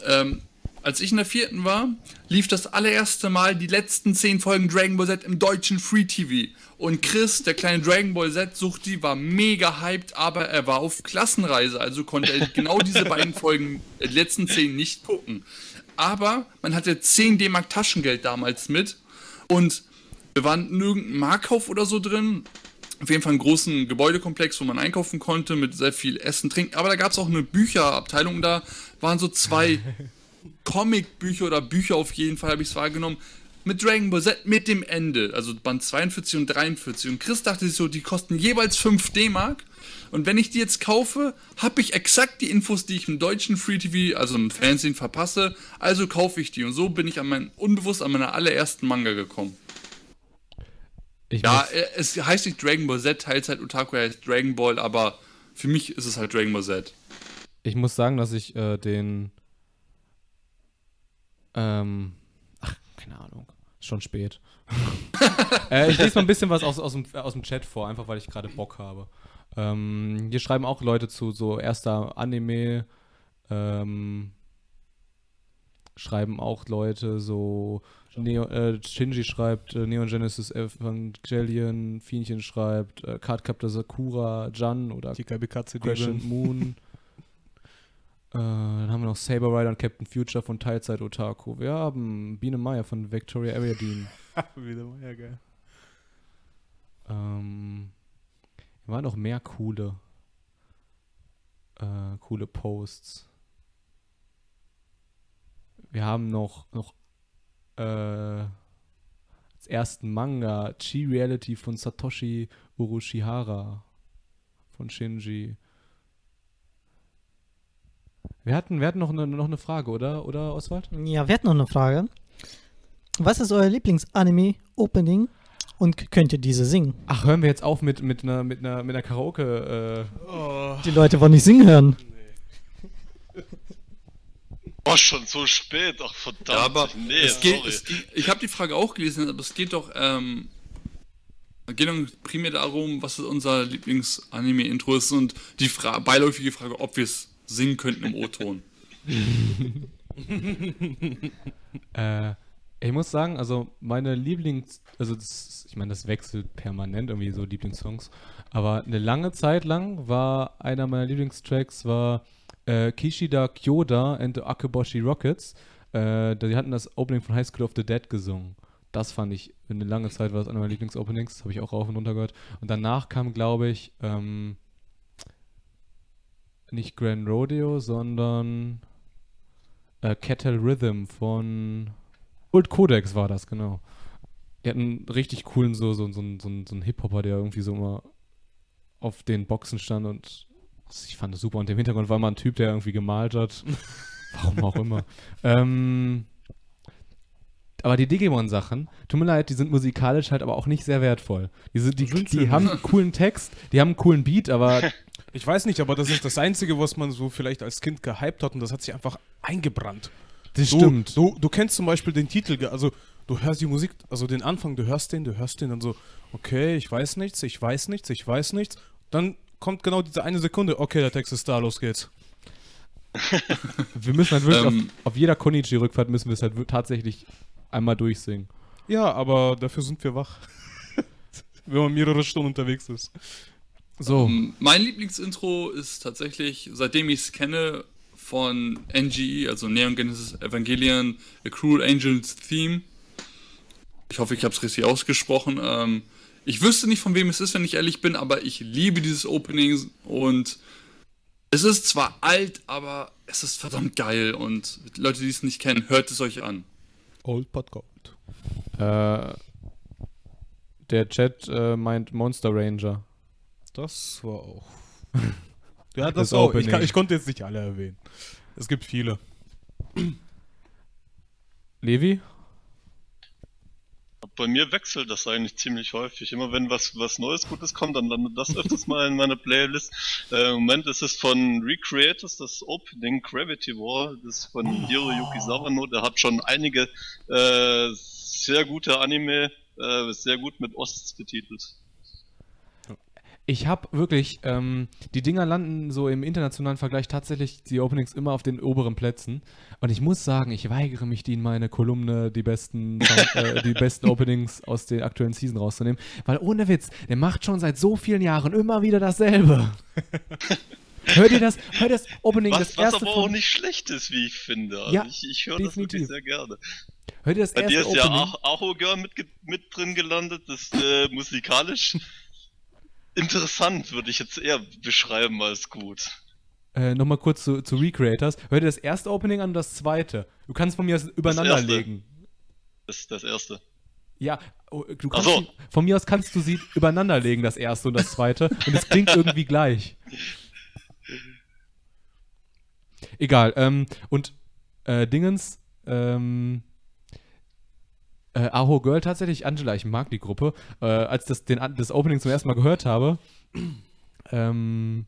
Ähm, als ich in der vierten war, lief das allererste Mal die letzten zehn Folgen Dragon Ball Z im deutschen Free TV. Und Chris, der kleine Dragon Ball Z-Suchti, war mega hyped, aber er war auf Klassenreise, also konnte er genau diese beiden Folgen, äh, die letzten zehn, nicht gucken. Aber man hatte 10 D-Mark Taschengeld damals mit und wir waren in irgendeinem Marktkauf oder so drin. Auf jeden Fall einen großen Gebäudekomplex, wo man einkaufen konnte mit sehr viel Essen, Trinken. Aber da gab es auch eine Bücherabteilung. Da waren so zwei Comicbücher oder Bücher auf jeden Fall, habe ich es wahrgenommen. Mit Dragon Ball Z mit dem Ende. Also Band 42 und 43. Und Chris dachte sich so, die kosten jeweils 5 D-Mark. Und wenn ich die jetzt kaufe, habe ich exakt die Infos, die ich im deutschen Free TV, also im Fernsehen, verpasse. Also kaufe ich die. Und so bin ich an mein, unbewusst an meine allerersten Manga gekommen. Ich Ja, äh, es heißt nicht Dragon Ball Z, Teilzeit Otaku heißt Dragon Ball, aber für mich ist es halt Dragon Ball Z. Ich muss sagen, dass ich äh, den. Ähm, ach, keine Ahnung. Schon spät. äh, ich lese mal ein bisschen was aus, aus, dem, aus dem Chat vor, einfach weil ich gerade Bock habe. Ähm, hier schreiben auch Leute zu so erster Anime. Ähm, schreiben auch Leute so. Neo, äh, Shinji schreibt äh, Neon Genesis Evangelion, Fienchen schreibt äh, Cardcaptor Sakura, Jan oder Crescent Moon. Äh, dann haben wir noch Saber Rider und Captain Future von Teilzeit Otaku. Wir haben Biene Meier von Victoria. Wieder mal, ja, geil. ähm, waren noch mehr coole, äh, coole Posts. Wir haben noch, noch äh, als ersten Manga Chi Reality von Satoshi Urushihara von Shinji. Wir hatten, wir hatten noch, eine, noch eine Frage, oder, oder Oswald? Ja, wir hatten noch eine Frage. Was ist euer Lieblings-Anime-Opening und könnt ihr diese singen? Ach, hören wir jetzt auf mit, mit einer, mit einer, mit einer Karaoke. Äh, Oh, Die Leute wollen nicht singen hören. Oh, schon so spät. Ach, verdammt. Ja, aber nee, es geht, sorry. es geht, ich habe die Frage auch gelesen, aber es geht doch, ähm, es geht doch primär darum, was unser Lieblings-Anime-Intro ist und die Fra beiläufige Frage, ob wir es singen könnten im O-Ton. Äh, ich muss sagen, also meine Lieblings, also das, ich meine, das wechselt permanent irgendwie so Lieblingssongs, aber eine lange Zeit lang war einer meiner Lieblingstracks war äh, Kishida Kyoda and the Akeboshi Rockets. Äh, die hatten das Opening von High School of the Dead gesungen. Das fand ich, eine lange Zeit war das einer meiner Lieblingsopenings, habe ich auch rauf und runter gehört. Und danach kam, glaube ich, ähm, nicht Grand Rodeo, sondern äh, Kettle Rhythm von Old Codex war das, genau. Die hatten einen richtig coolen, so, so, so, so, so einen Hip-Hopper, der irgendwie so immer auf den Boxen stand und ich fand das super. Und im Hintergrund war mal ein Typ, der irgendwie gemalt hat. Warum auch immer. ähm, aber die Digimon-Sachen, tut mir leid, die sind musikalisch halt aber auch nicht sehr wertvoll. Die, sind, die, die haben einen coolen Text, die haben einen coolen Beat, aber ich weiß nicht, aber das ist das Einzige, was man so vielleicht als Kind gehypt hat und das hat sich einfach eingebrannt. das Du, stimmt. Du, du kennst zum Beispiel den Titel, also du hörst die Musik, also den Anfang, du hörst den, du hörst den, dann so, okay, ich weiß nichts, ich weiß nichts, ich weiß nichts. Dann kommt genau diese eine Sekunde, okay, der Text ist da, los geht's. Wir müssen halt wirklich Ähm. auf, auf jeder Konichi-Rückfahrt müssen wir es halt tatsächlich einmal durchsingen. Ja, aber dafür sind wir wach. Wenn man mehrere Stunden unterwegs ist. So, Ähm, Mein Lieblingsintro ist tatsächlich, seitdem ich es kenne, von NGE, also Neon Genesis Evangelion, A Cruel Angels Theme. Ich hoffe, ich habe es richtig ausgesprochen. Ähm, ich wüsste nicht, von wem es ist, wenn ich ehrlich bin, aber ich liebe dieses Opening und es ist zwar alt, aber es ist verdammt geil und Leute, die es nicht kennen, hört es euch an. Old but gold. äh, der Chat äh, meint Monster Ranger. Das war auch. Ja, das, Das auch. Ich, kann, ich konnte jetzt nicht alle erwähnen. Es gibt viele. Levi? Bei mir wechselt das eigentlich ziemlich häufig. Immer wenn was, was Neues, Gutes kommt, dann landet das öfters mal in meiner Playlist. Äh, Im Moment ist es von Recreators, das Opening Gravity War, das ist von Hiroyuki Sawano. Der hat schon einige äh, sehr gute Anime, äh, sehr gut mit Osts betitelt. Ich habe wirklich, ähm, die Dinger landen so im internationalen Vergleich tatsächlich die Openings immer auf den oberen Plätzen. Und ich muss sagen, ich weigere mich, die in meine Kolumne, die besten, äh, die besten Openings aus der aktuellen Season rauszunehmen. Weil ohne Witz, der macht schon seit so vielen Jahren immer wieder dasselbe. Hört ihr das? Hört das Opening, Was, das was erste aber auch von, nicht schlecht ist, wie ich finde. Also Ja, ich ich höre das wirklich sehr gerne. Hört ihr das Bei erste dir ist ja Opening? auch Aho Girl mit, mit drin gelandet, das äh, musikalisch interessant, würde ich jetzt eher beschreiben als gut. Äh, Nochmal kurz zu, zu Recreators. Hör dir das erste Opening an und das zweite. Du kannst von mir aus übereinander erste. legen. Das ist das erste. Ja, oh, du kannst so. von mir aus kannst du sie übereinander legen, das erste und das zweite. Und es klingt irgendwie gleich. Egal. Ähm, und äh, Dingens, ähm, äh, Aho Girl tatsächlich, Angela, ich mag die Gruppe. Äh, als das, den, das Opening zum ersten Mal gehört habe, ähm,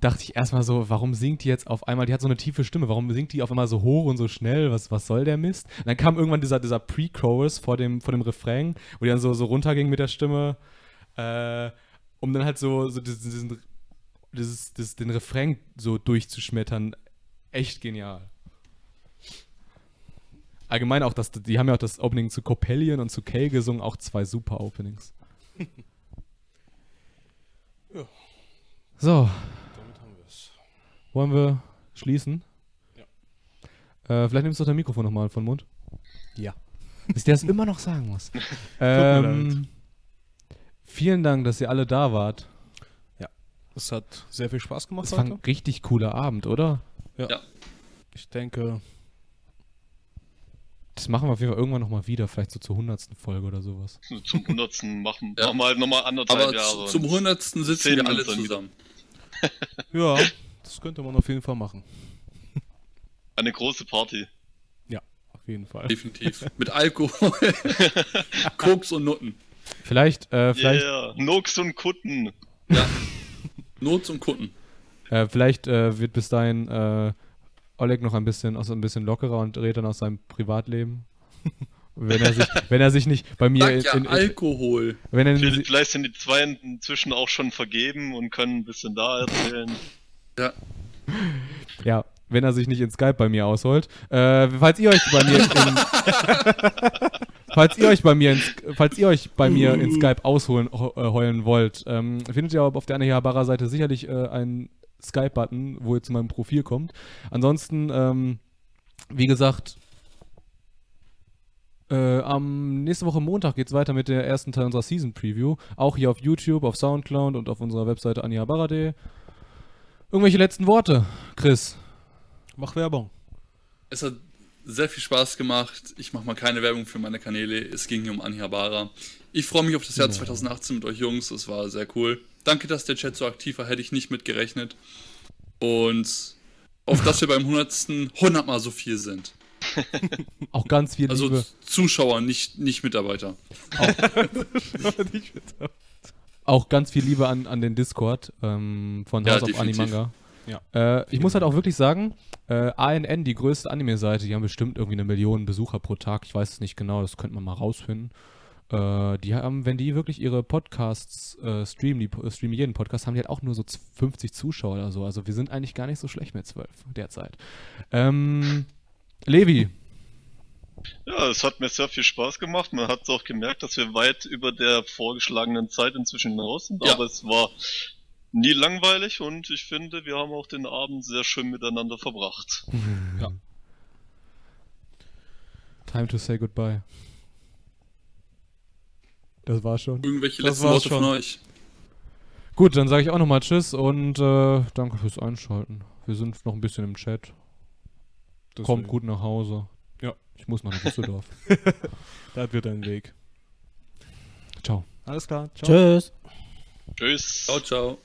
dachte ich erstmal so, warum singt die jetzt auf einmal, die hat so eine tiefe Stimme, warum singt die auf einmal so hoch und so schnell, was, was soll der Mist? Und dann kam irgendwann dieser, dieser Pre-Chorus vor dem, vor dem Refrain, wo die dann so, so runterging mit der Stimme, äh, um dann halt so, so diesen, diesen, dieses, das, den Refrain so durchzuschmettern. Echt genial. Allgemein auch das, die haben ja auch das Opening zu Copellion und zu Kay gesungen, auch zwei super Openings. Ja. So, Damit haben wir es. wollen wir schließen? Ja. Äh, vielleicht nimmst du dein Mikrofon nochmal von Mund. Ja. Dass ich das immer noch sagen muss. ähm, vielen Dank, dass ihr alle da wart. Es hat sehr viel Spaß gemacht Es war heute. ein richtig cooler Abend, oder? Ich denke, Das machen wir auf jeden Fall irgendwann nochmal wieder, vielleicht so zur hundertsten Folge oder sowas. Zum hundertsten machen, Ja. machen wir halt nochmal anderthalb Aber Jahre. zu, zum hundertsten sitzen wir alle uns dann wieder. zusammen. ja, das könnte man auf jeden Fall machen. Eine große Party. Ja, auf jeden Fall. Definitiv. Mit Alkohol, Koks und Nutten. Vielleicht, äh, vielleicht, Yeah, Nox und Kutten. Ja. Not zum Kutten. äh, vielleicht äh, wird bis dahin äh, Oleg noch ein bisschen, auch so ein bisschen lockerer und redet dann aus seinem Privatleben. wenn er sich, wenn er sich nicht bei mir in, ja, in, in, Alkohol. wenn er Vielleicht vielleicht sind die zwei inzwischen auch schon vergeben und können ein bisschen da erzählen. Ja. Ja, wenn er sich nicht in Skype bei mir ausholt. Äh, falls ihr euch bei mir in, falls ihr euch bei mir in, falls ihr euch bei mir in Skype ausholen ho- äh, heulen wollt, ähm, findet ihr auf der Anahihabara Seite sicherlich äh, einen Skype-Button, wo ihr zu meinem Profil kommt. Ansonsten, ähm, wie gesagt, äh, am nächste Woche Montag geht es weiter mit der ersten Teil unserer Season Preview. Auch hier auf YouTube, auf Soundcloud und auf unserer Webseite anihabara.de. Irgendwelche letzten Worte, Chris? Mach Werbung. Es hat sehr viel Spaß gemacht. Ich mache mal keine Werbung für meine Kanäle. Es ging hier um Anhihabara. Ich freue mich auf das Jahr 2018 mit euch Jungs. Es war sehr cool. Danke, dass der Chat so aktiv war. Hätte ich nicht mit gerechnet. Und auf dass wir beim 100. 100 mal so viel sind. Auch ganz viel Also Liebe. Zuschauer, nicht, nicht Mitarbeiter. Auch ganz viel Liebe an, an den Discord ähm, von Ja, House of definitiv. Animanga. Ja. Äh, ich muss halt auch wirklich sagen, äh, ANN, die größte Anime-Seite, die haben bestimmt irgendwie eine Million Besucher pro Tag. Ich weiß es nicht genau, das könnte man mal rausfinden. Äh, die haben, wenn die wirklich ihre Podcasts äh, streamen, die po- streamen jeden Podcast, haben die halt auch nur so z- 50 Zuschauer oder so. Also wir sind eigentlich gar nicht so schlecht mit 12 derzeit. Ähm, Levi, Ja, es hat mir sehr viel Spaß gemacht. Man hat auch gemerkt, dass wir weit über der vorgeschlagenen Zeit inzwischen hinaus sind. Ja. Aber es war nie langweilig und ich finde, wir haben auch den Abend sehr schön miteinander verbracht. Ja. time to say goodbye. Das war schon. Irgendwelche Das letzten war's Worte von schon. euch. Gut, dann sage ich auch nochmal Tschüss und äh, danke fürs Einschalten. Wir sind noch ein bisschen im Chat. Kommt Deswegen. gut nach Hause. Ja. Ich muss nach Düsseldorf. Das wird ein Weg. Ciao. Alles klar. Ciao. Tschüss. Tschüss. Ciao, ciao.